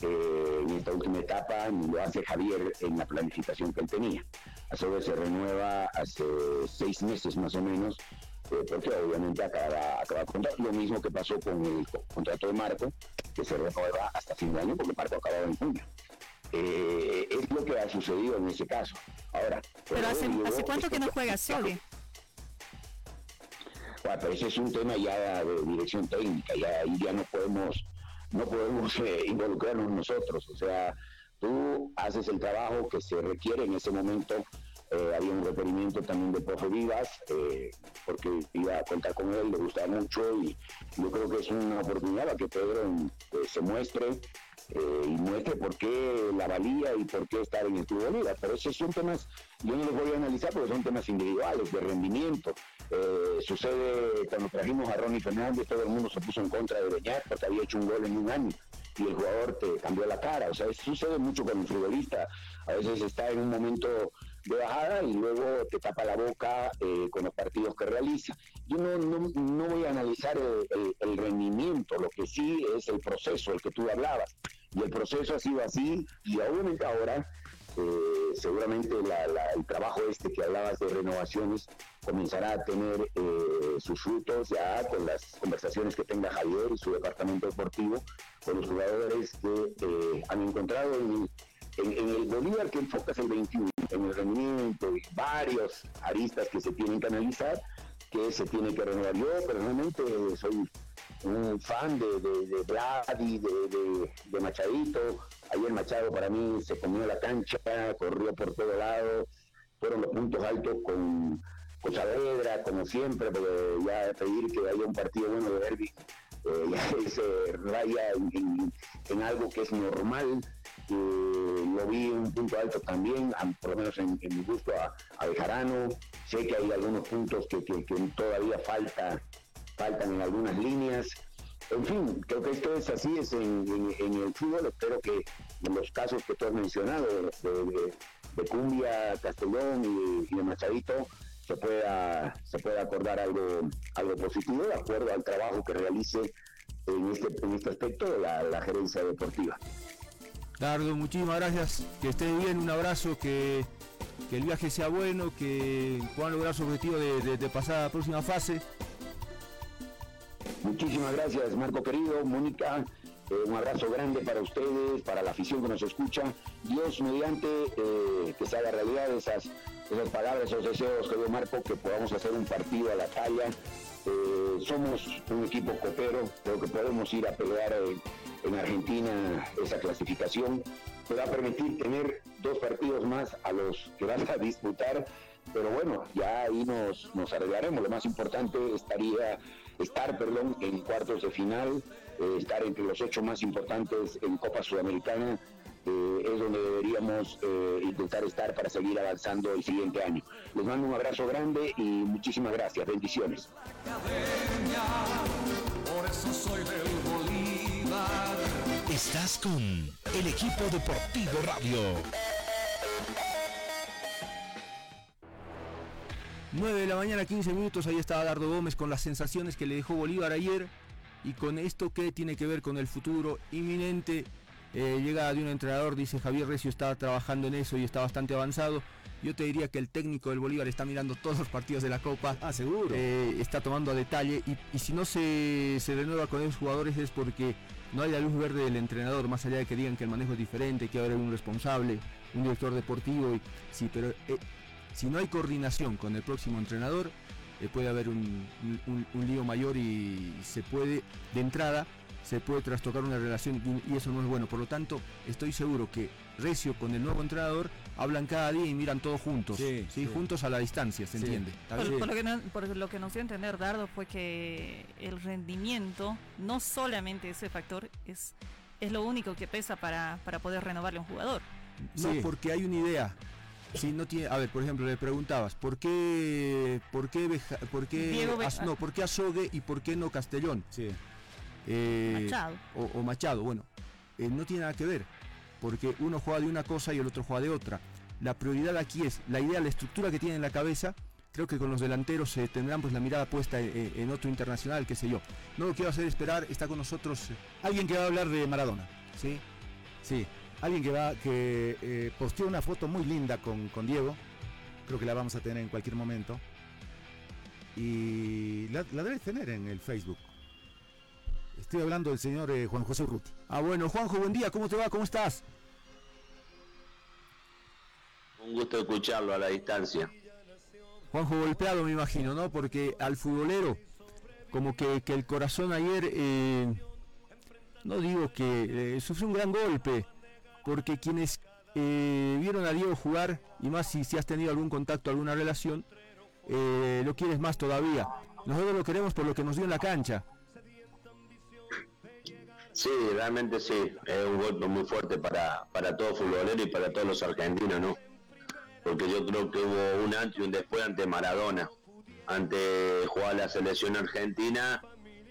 Speaker 11: eh, en esta última etapa, ni lo hace Javier en la planificación que él tenía. Azobe se renueva hace seis meses más o menos, eh, porque obviamente acaba contrato. Lo mismo que pasó con el contrato de Marco, que se renueva hasta fin de año, porque Marco acababa en junio. Eh, es lo que ha sucedido en ese caso. Ahora,
Speaker 4: pero hace, ¿hace cuánto que no juega Sole?
Speaker 11: Bueno, pero ese es un tema ya de dirección técnica, ya ahí ya no podemos, no podemos eh, involucrarnos nosotros. O sea, tú haces el trabajo que se requiere en ese momento. Eh, había un requerimiento también de profe Vivas, porque iba a contar con él, le gustaba mucho y yo creo que es una oportunidad para que Pedro se muestre, eh, y muestre por qué la valía y por qué estar en el Club Liga. Pero esos son temas, yo no los voy a analizar porque son temas individuales, de rendimiento. Eh, sucede cuando trajimos a Ronnie Fernández, todo el mundo se puso en contra de Beñat porque había hecho un gol en un año y el jugador te cambió la cara. O sea, sucede mucho con el futbolista. A veces está en un momento de bajada y luego te tapa la boca eh, con los partidos que realiza. Yo no, no, voy a analizar el, rendimiento, lo que sí es el proceso, el que tú hablabas. Y el proceso ha sido así y obviamente ahora eh, seguramente el trabajo este que hablabas de renovaciones comenzará a tener eh, sus frutos ya con las conversaciones que tenga Javier y su departamento deportivo con los jugadores que han encontrado en, el Bolívar que enfocas el 21, en el rendimiento varios aristas que se tienen que analizar, que se tiene que renovar. Yo personalmente soy un fan de, de, de Vladi, de, de, Machadito, Ayer Machado para mí se comió la cancha, corrió por todo lado, fueron los puntos altos con, con Saavedra, como siempre, pero ya pedir que haya un partido bueno de derby eh, ya se raya en, algo que es normal. lo vi un punto alto también, por lo menos en, mi gusto a, a, Bejarano. Sé que hay algunos puntos que, todavía falta, faltan en algunas líneas. En fin, creo que esto es así, es en, el fútbol. Espero que en los casos que tú has mencionado, de, Cumbia, Castellón y de, Machadito, se pueda, se pueda acordar algo, algo positivo de acuerdo al trabajo que realice en este, en este aspecto la, la gerencia deportiva.
Speaker 2: Dardo, muchísimas gracias, que esté bien, un abrazo, que, el viaje sea bueno, que puedan lograr su objetivo de pasar a la próxima fase
Speaker 11: Muchísimas gracias, Marco querido, Mónica. Eh, un abrazo grande para ustedes, para la afición que nos escucha. Dios mediante eh, que se haga realidad esas, esas palabras, esos deseos que dio Marco, que podamos hacer un partido a la talla. Eh, somos un equipo copero, creo que podemos ir a pelear en Argentina esa clasificación. Me va a permitir tener dos partidos más a los que van a disputar, pero bueno, ya ahí nos, nos arreglaremos. Lo más importante estaría estar, perdón, en cuartos de final, eh, estar entre los ocho más importantes en Copa Sudamericana, eh, es donde deberíamos eh, intentar estar para seguir avanzando el siguiente año. Les mando un abrazo grande y muchísimas gracias. Bendiciones.
Speaker 5: Estás con el equipo deportivo radio.
Speaker 2: 9 de la mañana, 15 minutos, ahí estaba Dardo Gómez con las sensaciones que le dejó Bolívar ayer y con esto que tiene que ver con el futuro inminente. Eh, llegada de un entrenador, dice Javier Recio, estaba trabajando en eso y está bastante avanzado. Yo te diría que el técnico del Bolívar está mirando todos los partidos de la Copa.
Speaker 3: Ah, seguro.
Speaker 2: Eh, está tomando a detalle y, si no se, se, renueva con esos jugadores es porque no hay la luz verde del entrenador, más allá de que digan que el manejo es diferente, que haber un responsable, un director deportivo. Y, sí, pero eh, si no hay coordinación con el próximo entrenador, eh, puede haber un, lío mayor y se puede, de entrada, se puede trastocar una relación y, eso no es bueno. Por lo tanto, estoy seguro que Recio con el nuevo entrenador hablan cada día y miran todos juntos, sí, juntos a la distancia, ¿se entiende?
Speaker 4: Por, lo que por, lo que nos dio a entender Dardo fue que el rendimiento, no solamente ese factor, es, es lo único que pesa para, para poder renovarle a un jugador.
Speaker 2: No, porque hay una idea. Sí, no tiene, a ver, por ejemplo, le preguntabas, ¿por qué, por qué, por qué, no, por qué Azogue y por qué no Castellón?
Speaker 3: Sí.
Speaker 2: Eh, Machado. O, Machado, bueno, eh, no tiene nada que ver, porque uno juega de una cosa y el otro juega de otra. La prioridad aquí es la idea, la estructura que tiene en la cabeza. Creo que con los delanteros se tendrán pues la mirada puesta en, en, otro internacional, qué sé yo. No lo quiero hacer esperar, está con nosotros
Speaker 3: alguien que va a hablar de Maradona.
Speaker 2: ¿Sí?
Speaker 3: Sí alguien que va que eh, posteó una foto muy linda con, Diego creo que la vamos a tener en cualquier momento. Y la, debes tener en el Facebook. Estoy hablando del señor eh, Juan José Urruti.
Speaker 2: Ah bueno Juanjo buen día cómo te va cómo estás
Speaker 12: un gusto escucharlo a la distancia.
Speaker 2: Juanjo golpeado me imagino no porque al futbolero como que, el corazón ayer eh, no digo que sufrió un gran golpe porque quienes eh, vieron a Diego jugar, y más si, has tenido algún contacto, alguna relación, eh, lo quieres más todavía. Nosotros lo queremos por lo que nos dio en la cancha.
Speaker 12: Sí, realmente sí, es un golpe muy fuerte para, para todo futbolero y para todos los argentinos, ¿no? Porque yo creo que hubo un antes y un después ante Maradona, ante jugar la selección argentina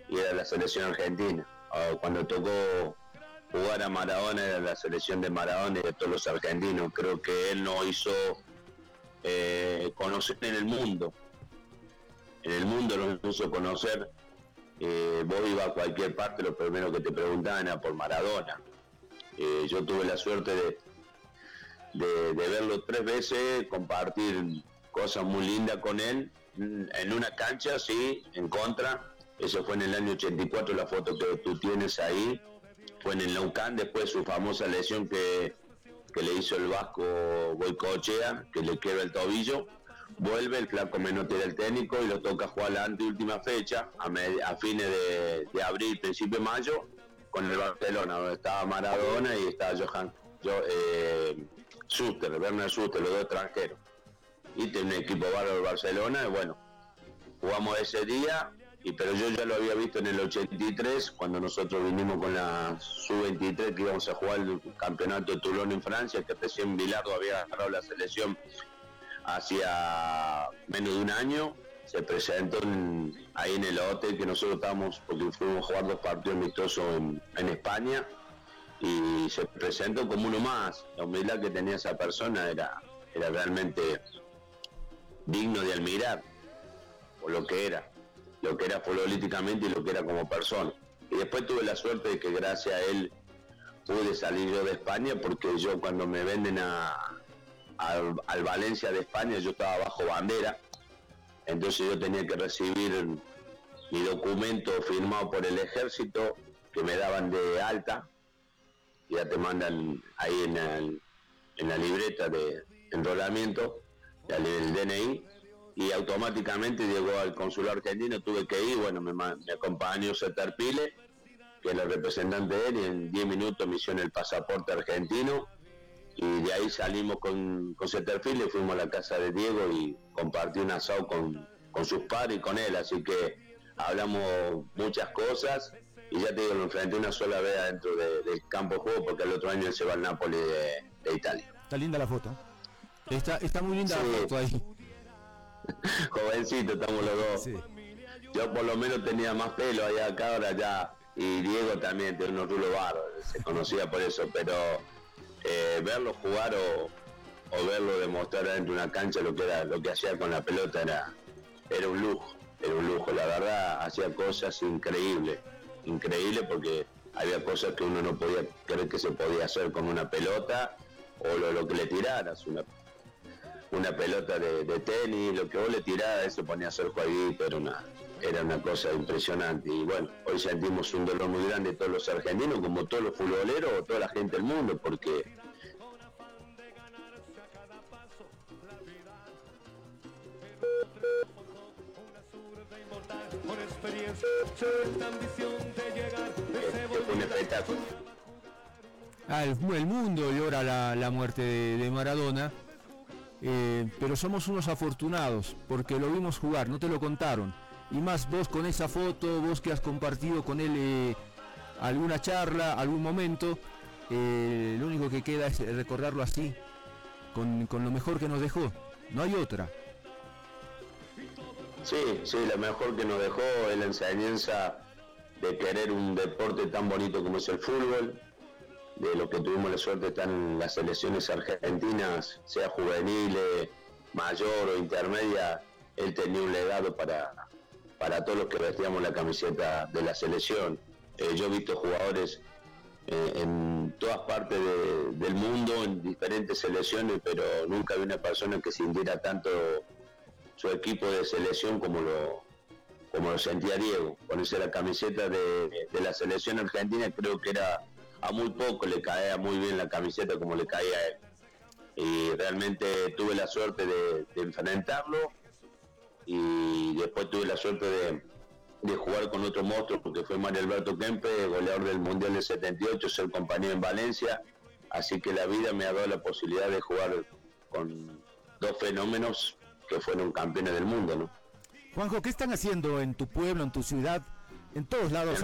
Speaker 12: y era la selección argentina. Ah, cuando tocó jugar a Maradona era la selección de Maradona y de todos los argentinos. Creo que él no hizo eh, conocer en el mundo. En el mundo lo hizo conocer. Eh, vos ibas a cualquier parte, lo primero que te preguntaban era por Maradona. Eh, yo tuve la suerte de, verlo tres veces, compartir cosas muy lindas con él. En una cancha, sí, en contra. Eso fue en el año 84, la foto que tú tienes ahí fue en el Naucán después su famosa lesión que, le hizo el vasco Boicochea, que le quiebra el tobillo. Vuelve, el flaco Menotti del técnico y lo toca jugar la anteúltima fecha, a, fines de, abril, principio de mayo, con el Barcelona, donde estaba Maradona y estaba Johan, yo, eh, Schuster, Werner Schuster, los dos extranjeros. Y tenía un equipo bárbaro de Barcelona, y bueno, jugamos ese día, y pero yo ya lo había visto en el 83, cuando nosotros vinimos con la Sub-23, que íbamos a jugar el campeonato de Toulon en Francia, que recién Bilardo había agarrado la selección hacía menos de un año, se presentó ahí en el hotel que nosotros estábamos, porque fuimos a jugar dos partidos amistosos en, en España, y se presentó como uno más. La humildad que tenía esa persona era, era realmente digno de admirar, por lo que era, lo que era políticamente y lo que era como persona. Y después tuve la suerte de que gracias a él pude salir yo de España, porque yo cuando me venden a, al Valencia de España, yo estaba bajo bandera, entonces yo tenía que recibir mi documento firmado por el ejército que me daban de alta, ya te mandan ahí en, en la libreta de enrolamiento, el DNI, y automáticamente llegó al consulado argentino, tuve que ir, bueno, me, me acompañó Pile, que es el representante de él, y en 10 minutos me hicieron el pasaporte argentino, y de ahí salimos con, con Pile, fuimos a la casa de Diego y compartí un asado con, con sus padres y con él, así que hablamos muchas cosas, y ya te digo, lo enfrenté una sola vez adentro del campo de juego porque el otro año él se va al Napoli de, Italia.
Speaker 3: Está linda la foto.
Speaker 2: Está, está muy linda la foto ahí.
Speaker 12: Jovencito, estamos los dos. Yo por lo menos tenía más pelo allá acá, ahora ya. Y Diego también tiene unos rulos barros, se conocía por eso, pero eh, verlo jugar o, o, verlo demostrar dentro de una cancha lo que era, lo que hacía con la pelota era, era un lujo, era un lujo, la verdad hacía cosas increíbles increíble porque había cosas que uno no podía creer que se podía hacer con una pelota o lo, que le tiraras, una, una pelota de, tenis, lo que vos le tiraras, se ponía a hacer jueguito, era una, era una cosa impresionante. Y bueno, hoy sentimos un dolor muy grande todos los argentinos, como todos los futboleros o toda la gente del mundo, porque
Speaker 2: Ah, el, mundo llora la, muerte de, Maradona, eh, pero somos unos afortunados porque lo vimos jugar, no te lo contaron. Y más vos con esa foto, vos que has compartido con él eh, alguna charla, algún momento, eh, lo único que queda es recordarlo así, con, con lo mejor que nos dejó. No hay otra.
Speaker 12: Sí, sí, lo mejor que nos dejó es la enseñanza de querer un deporte tan bonito como es el fútbol, de lo que tuvimos la suerte de estar en las selecciones argentinas, sea juveniles, mayor o intermedia, él tenía un legado para, para todos los que vestíamos la camiseta de la selección. Eh, yo he visto jugadores eh, en todas partes del mundo, en diferentes selecciones, pero nunca vi una persona que sintiera tanto su equipo de selección como lo, como lo sentía Diego. Ponerse la camiseta de, la selección argentina creo que era a muy poco le caía muy bien la camiseta como le caía a él. Y realmente tuve la suerte de, enfrentarlo y después tuve la suerte de, jugar con otro monstruo porque fue Mario Alberto Kempe, goleador del Mundial del 78, ser compañero en Valencia. Así que la vida me ha dado la posibilidad de jugar con dos fenómenos que fueron campeones del mundo, ¿no?
Speaker 3: Juanjo, ¿qué están haciendo en tu pueblo, en tu ciudad? En todos lados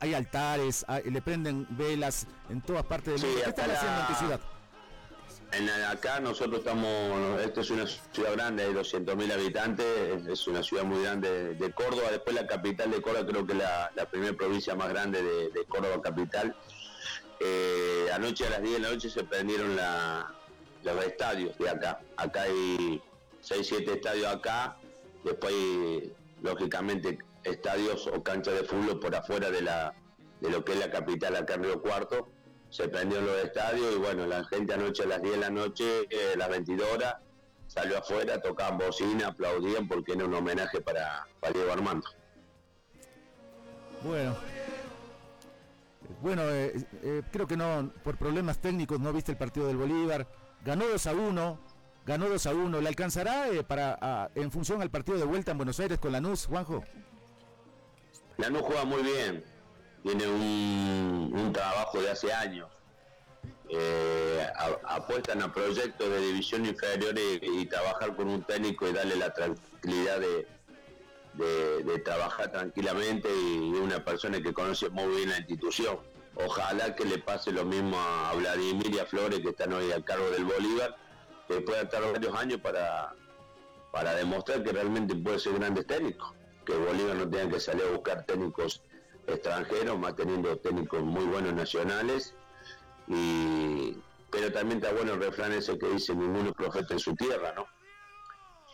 Speaker 3: hay, altares, le prenden velas en todas partes del mundo. ¿Qué están haciendo en tu ciudad?
Speaker 12: En, acá nosotros estamos, esto es una ciudad grande, hay 200.000 habitantes, es, una ciudad muy grande de Córdoba, después la capital de Córdoba creo que la, la primera provincia más grande de, Córdoba capital. Eh, anoche a las 10 de la noche se prendieron los estadios de acá. Acá hay 6, 7 estadios acá, después lógicamente estadios o canchas de fútbol por afuera de la de lo que es la capital acá en Río Cuarto, se prendieron los estadios y bueno, la gente anoche a las 10 de la noche, eh, las 22 horas, salió afuera, tocaban bocina, aplaudían porque era un homenaje para, Diego Armando.
Speaker 3: Bueno, bueno, eh, eh, creo que no, por problemas técnicos no viste el partido del Bolívar, ganó 2 a 1, ganó 2 a 1. ¿Le alcanzará eh, para en función al partido de vuelta en Buenos Aires con Lanús, Juanjo?
Speaker 12: Lanús juega muy bien. tiene un, trabajo de hace años. Eh, a- apuestan a proyectos de división inferior y, trabajar con un técnico y darle la tranquilidad de, trabajar tranquilamente y una persona que conoce muy bien la institución. Ojalá que le pase lo mismo a Vladimir y a Flores que están hoy al cargo del Bolívar, que puedan estar varios años para, para demostrar que realmente puede ser grandes técnicos, que Bolívar no tenga que salir a buscar técnicos extranjeros, más teniendo técnicos muy buenos nacionales, y pero también está bueno el refrán ese que dice ninguno profeta en su tierra, ¿no?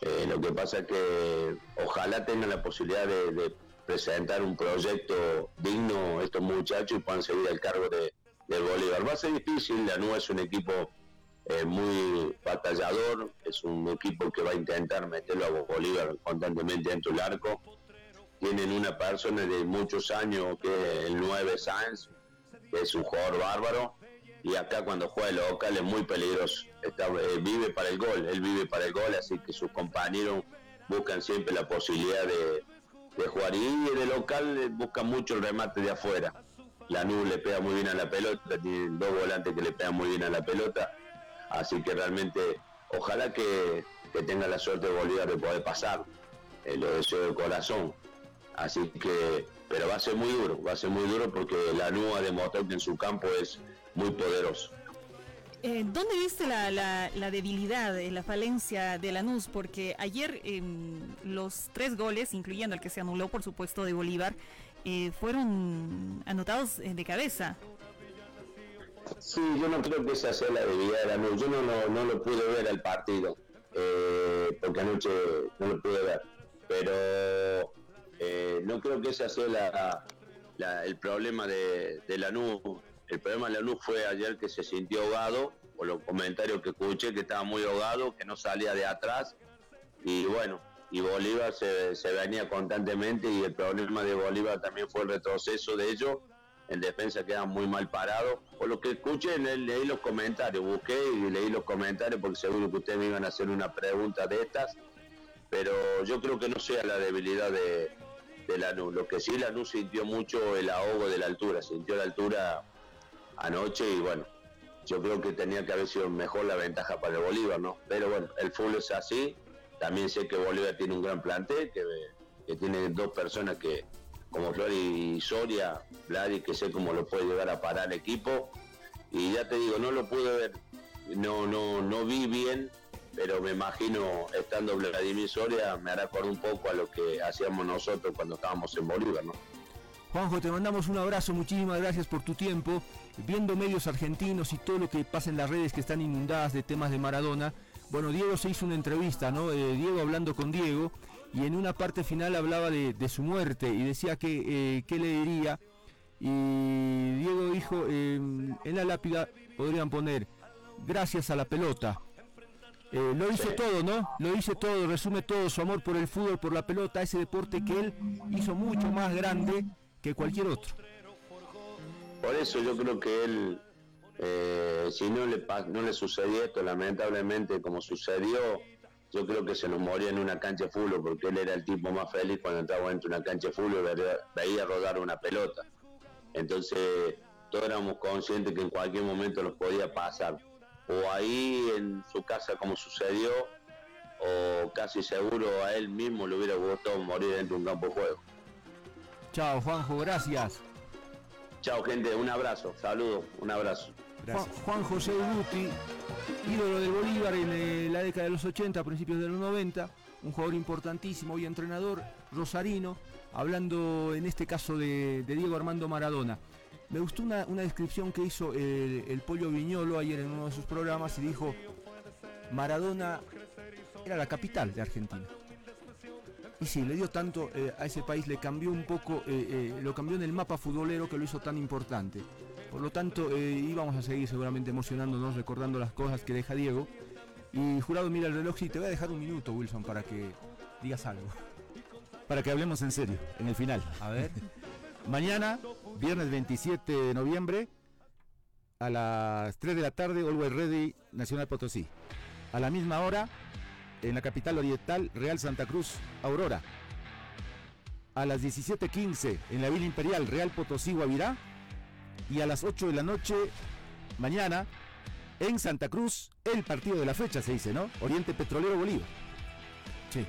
Speaker 12: Eh, lo que pasa es que ojalá tengan la posibilidad de, de presentar un proyecto digno estos muchachos y puedan seguir al cargo de, del Bolívar. Va a ser difícil, la NUA es un equipo eh, muy batallador, es un equipo que va a intentar meterlo a Bolívar constantemente dentro del arco. Tienen una persona de muchos años que es el 9 Sáenz, que es un jugador bárbaro, y acá cuando juega de local es muy peligroso. Está, eh, vive para el gol, él vive para el gol, así que sus compañeros buscan siempre la posibilidad de, jugar. Y de local eh, buscan mucho el remate de afuera. La nube le pega muy bien a la pelota, tiene dos volantes que le pegan muy bien a la pelota, así que realmente ojalá que, tenga la suerte de Bolívar de poder pasar, eh, lo deseo de corazón. Así que, pero va a ser muy duro, va a ser muy duro porque la NUA demostró que en su campo es muy poderoso.
Speaker 4: Eh, ¿Dónde viste la, la- la debilidad, eh, la falencia de Lanús? Porque ayer em, los tres goles, incluyendo el que se anuló, por supuesto, de Bolívar, eh, fueron anotados de cabeza.
Speaker 12: Sí, yo no creo que esa sea la debilidad de Lanús. Yo no, no, no lo pude ver al partido, porque anoche no lo pude ver. Pero eh, no creo que ese sea el problema de, de Lanús. El problema de Lanús fue ayer que se sintió ahogado, por los comentarios que escuché, que estaba muy ahogado, que no salía de atrás. Y bueno, y Bolívar se, se venía constantemente y el problema de Bolívar también fue el retroceso de ellos. En defensa quedan muy mal parados. Por lo que escuché, le- leí los comentarios, busqué y leí los comentarios porque seguro que ustedes me iban a hacer una pregunta de estas. Pero yo creo que no sea la debilidad de, de Lanús. Lo que sí Lanús sintió mucho el ahogo de la altura, sintió la altura anoche y bueno, yo creo que tenía que haber sido mejor la ventaja para el Bolívar, ¿no? Pero bueno, el fútbol es así. También sé que Bolívar tiene un gran plantel, que, tiene dos personas que, como Flor y Soria, Vladi, que sé cómo lo puede llegar a parar el equipo. Y ya te digo, no lo pude ver, no, no, no vi bien, pero me imagino estando Vladimir Soria me hará acordar un poco a lo que hacíamos nosotros cuando estábamos en Bolívar, ¿no?
Speaker 2: Juanjo, te mandamos un abrazo, muchísimas gracias por tu tiempo. Viendo medios argentinos y todo lo que pasa en las redes que están inundadas de temas de Maradona, bueno, Diego se hizo una entrevista, ¿no? Eh, Diego hablando con Diego, y en una parte final hablaba de, su muerte y decía que eh, qué le diría. Y Diego dijo, eh, en la lápida podrían poner, gracias a la pelota. Eh, lo hizo todo, ¿no? Lo hizo todo, resume todo, su amor por el fútbol, por la pelota, ese deporte que él hizo mucho más grande que cualquier otro.
Speaker 12: Por eso yo creo que él, eh, si no le, no le sucedió esto, lamentablemente como sucedió, yo creo que se nos moría en una cancha de fútbol, porque él era el tipo más feliz cuando entraba dentro de una cancha de fútbol y veía, veía rodar una pelota. Entonces, todos éramos conscientes que en cualquier momento nos podía pasar. O ahí en su casa como sucedió, o casi seguro a él mismo le hubiera gustado morir dentro de un campo de juego.
Speaker 2: Chao, Juanjo, gracias.
Speaker 12: Chao gente, un abrazo, saludos, un abrazo.
Speaker 2: Juan, Juan José Urruti, ídolo del Bolívar en eh, la década de los 80, principios de los 90, un jugador importantísimo, hoy entrenador rosarino, hablando en este caso de, de Diego Armando Maradona. Me gustó una, una descripción que hizo el, el Pollo Viñolo ayer en uno de sus programas y dijo, Maradona era la capital de Argentina. Y sí, le dio tanto eh, a ese país, le cambió un poco, eh, eh, lo cambió en el mapa futbolero que lo hizo tan importante. Por lo tanto, íbamos a seguir seguramente emocionándonos, recordando las cosas que deja Diego. Y jurado mira el reloj y te voy a dejar un minuto, Wilson, para que digas algo.
Speaker 3: Para que hablemos en serio, en el final.
Speaker 2: A ver.
Speaker 3: Mañana, viernes 27 de noviembre, a las 3 de la tarde, Always Ready, Nacional Potosí. A la misma hora, en la capital oriental, Real Santa Cruz, Aurora. a las 17.15 en la Villa Imperial Real Potosí Guavirá y a las 8 de la noche mañana en Santa Cruz el partido de la fecha se dice, ¿no? Oriente Petrolero Bolívar.
Speaker 2: Sí.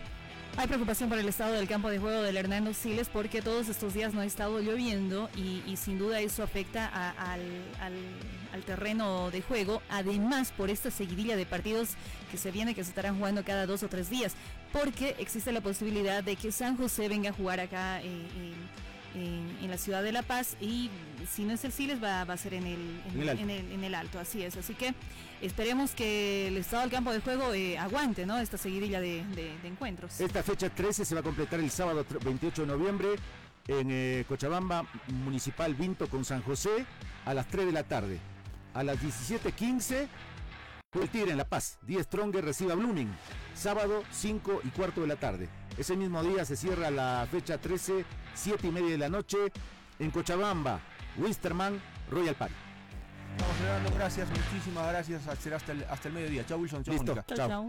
Speaker 4: Hay preocupación por el estado del campo de juego del Hernando Siles porque todos estos días no ha estado lloviendo y, sin duda eso afecta al, terreno de juego. Además, por esta seguidilla de partidos que se viene, que se estarán jugando cada dos o tres días, porque existe la posibilidad de que San José venga a jugar acá. Eh, en, la ciudad de La Paz y si no es el Siles va, va a ser en el en, en, el en, el, en, el, alto, así es. Así que esperemos que el estado del campo de juego eh, aguante ¿no? esta seguidilla de, de, de, encuentros.
Speaker 3: Esta fecha 13 se va a completar el sábado 28 de noviembre en eh, Cochabamba Municipal Vinto con San José a las 3 de la tarde. A las 17.15 el Tigre en La Paz. 10 Stronger recibe a Blooming. Sábado 5 y cuarto de la tarde. Ese mismo día se cierra la fecha 13, 7 y media de la noche en Cochabamba, Wisterman, Royal Party.
Speaker 2: Vamos cerrando, gracias, muchísimas gracias. Será hasta el, hasta el mediodía. Chao Wilson, chao
Speaker 3: Listo,
Speaker 2: Mónica.
Speaker 3: chao.
Speaker 4: chao.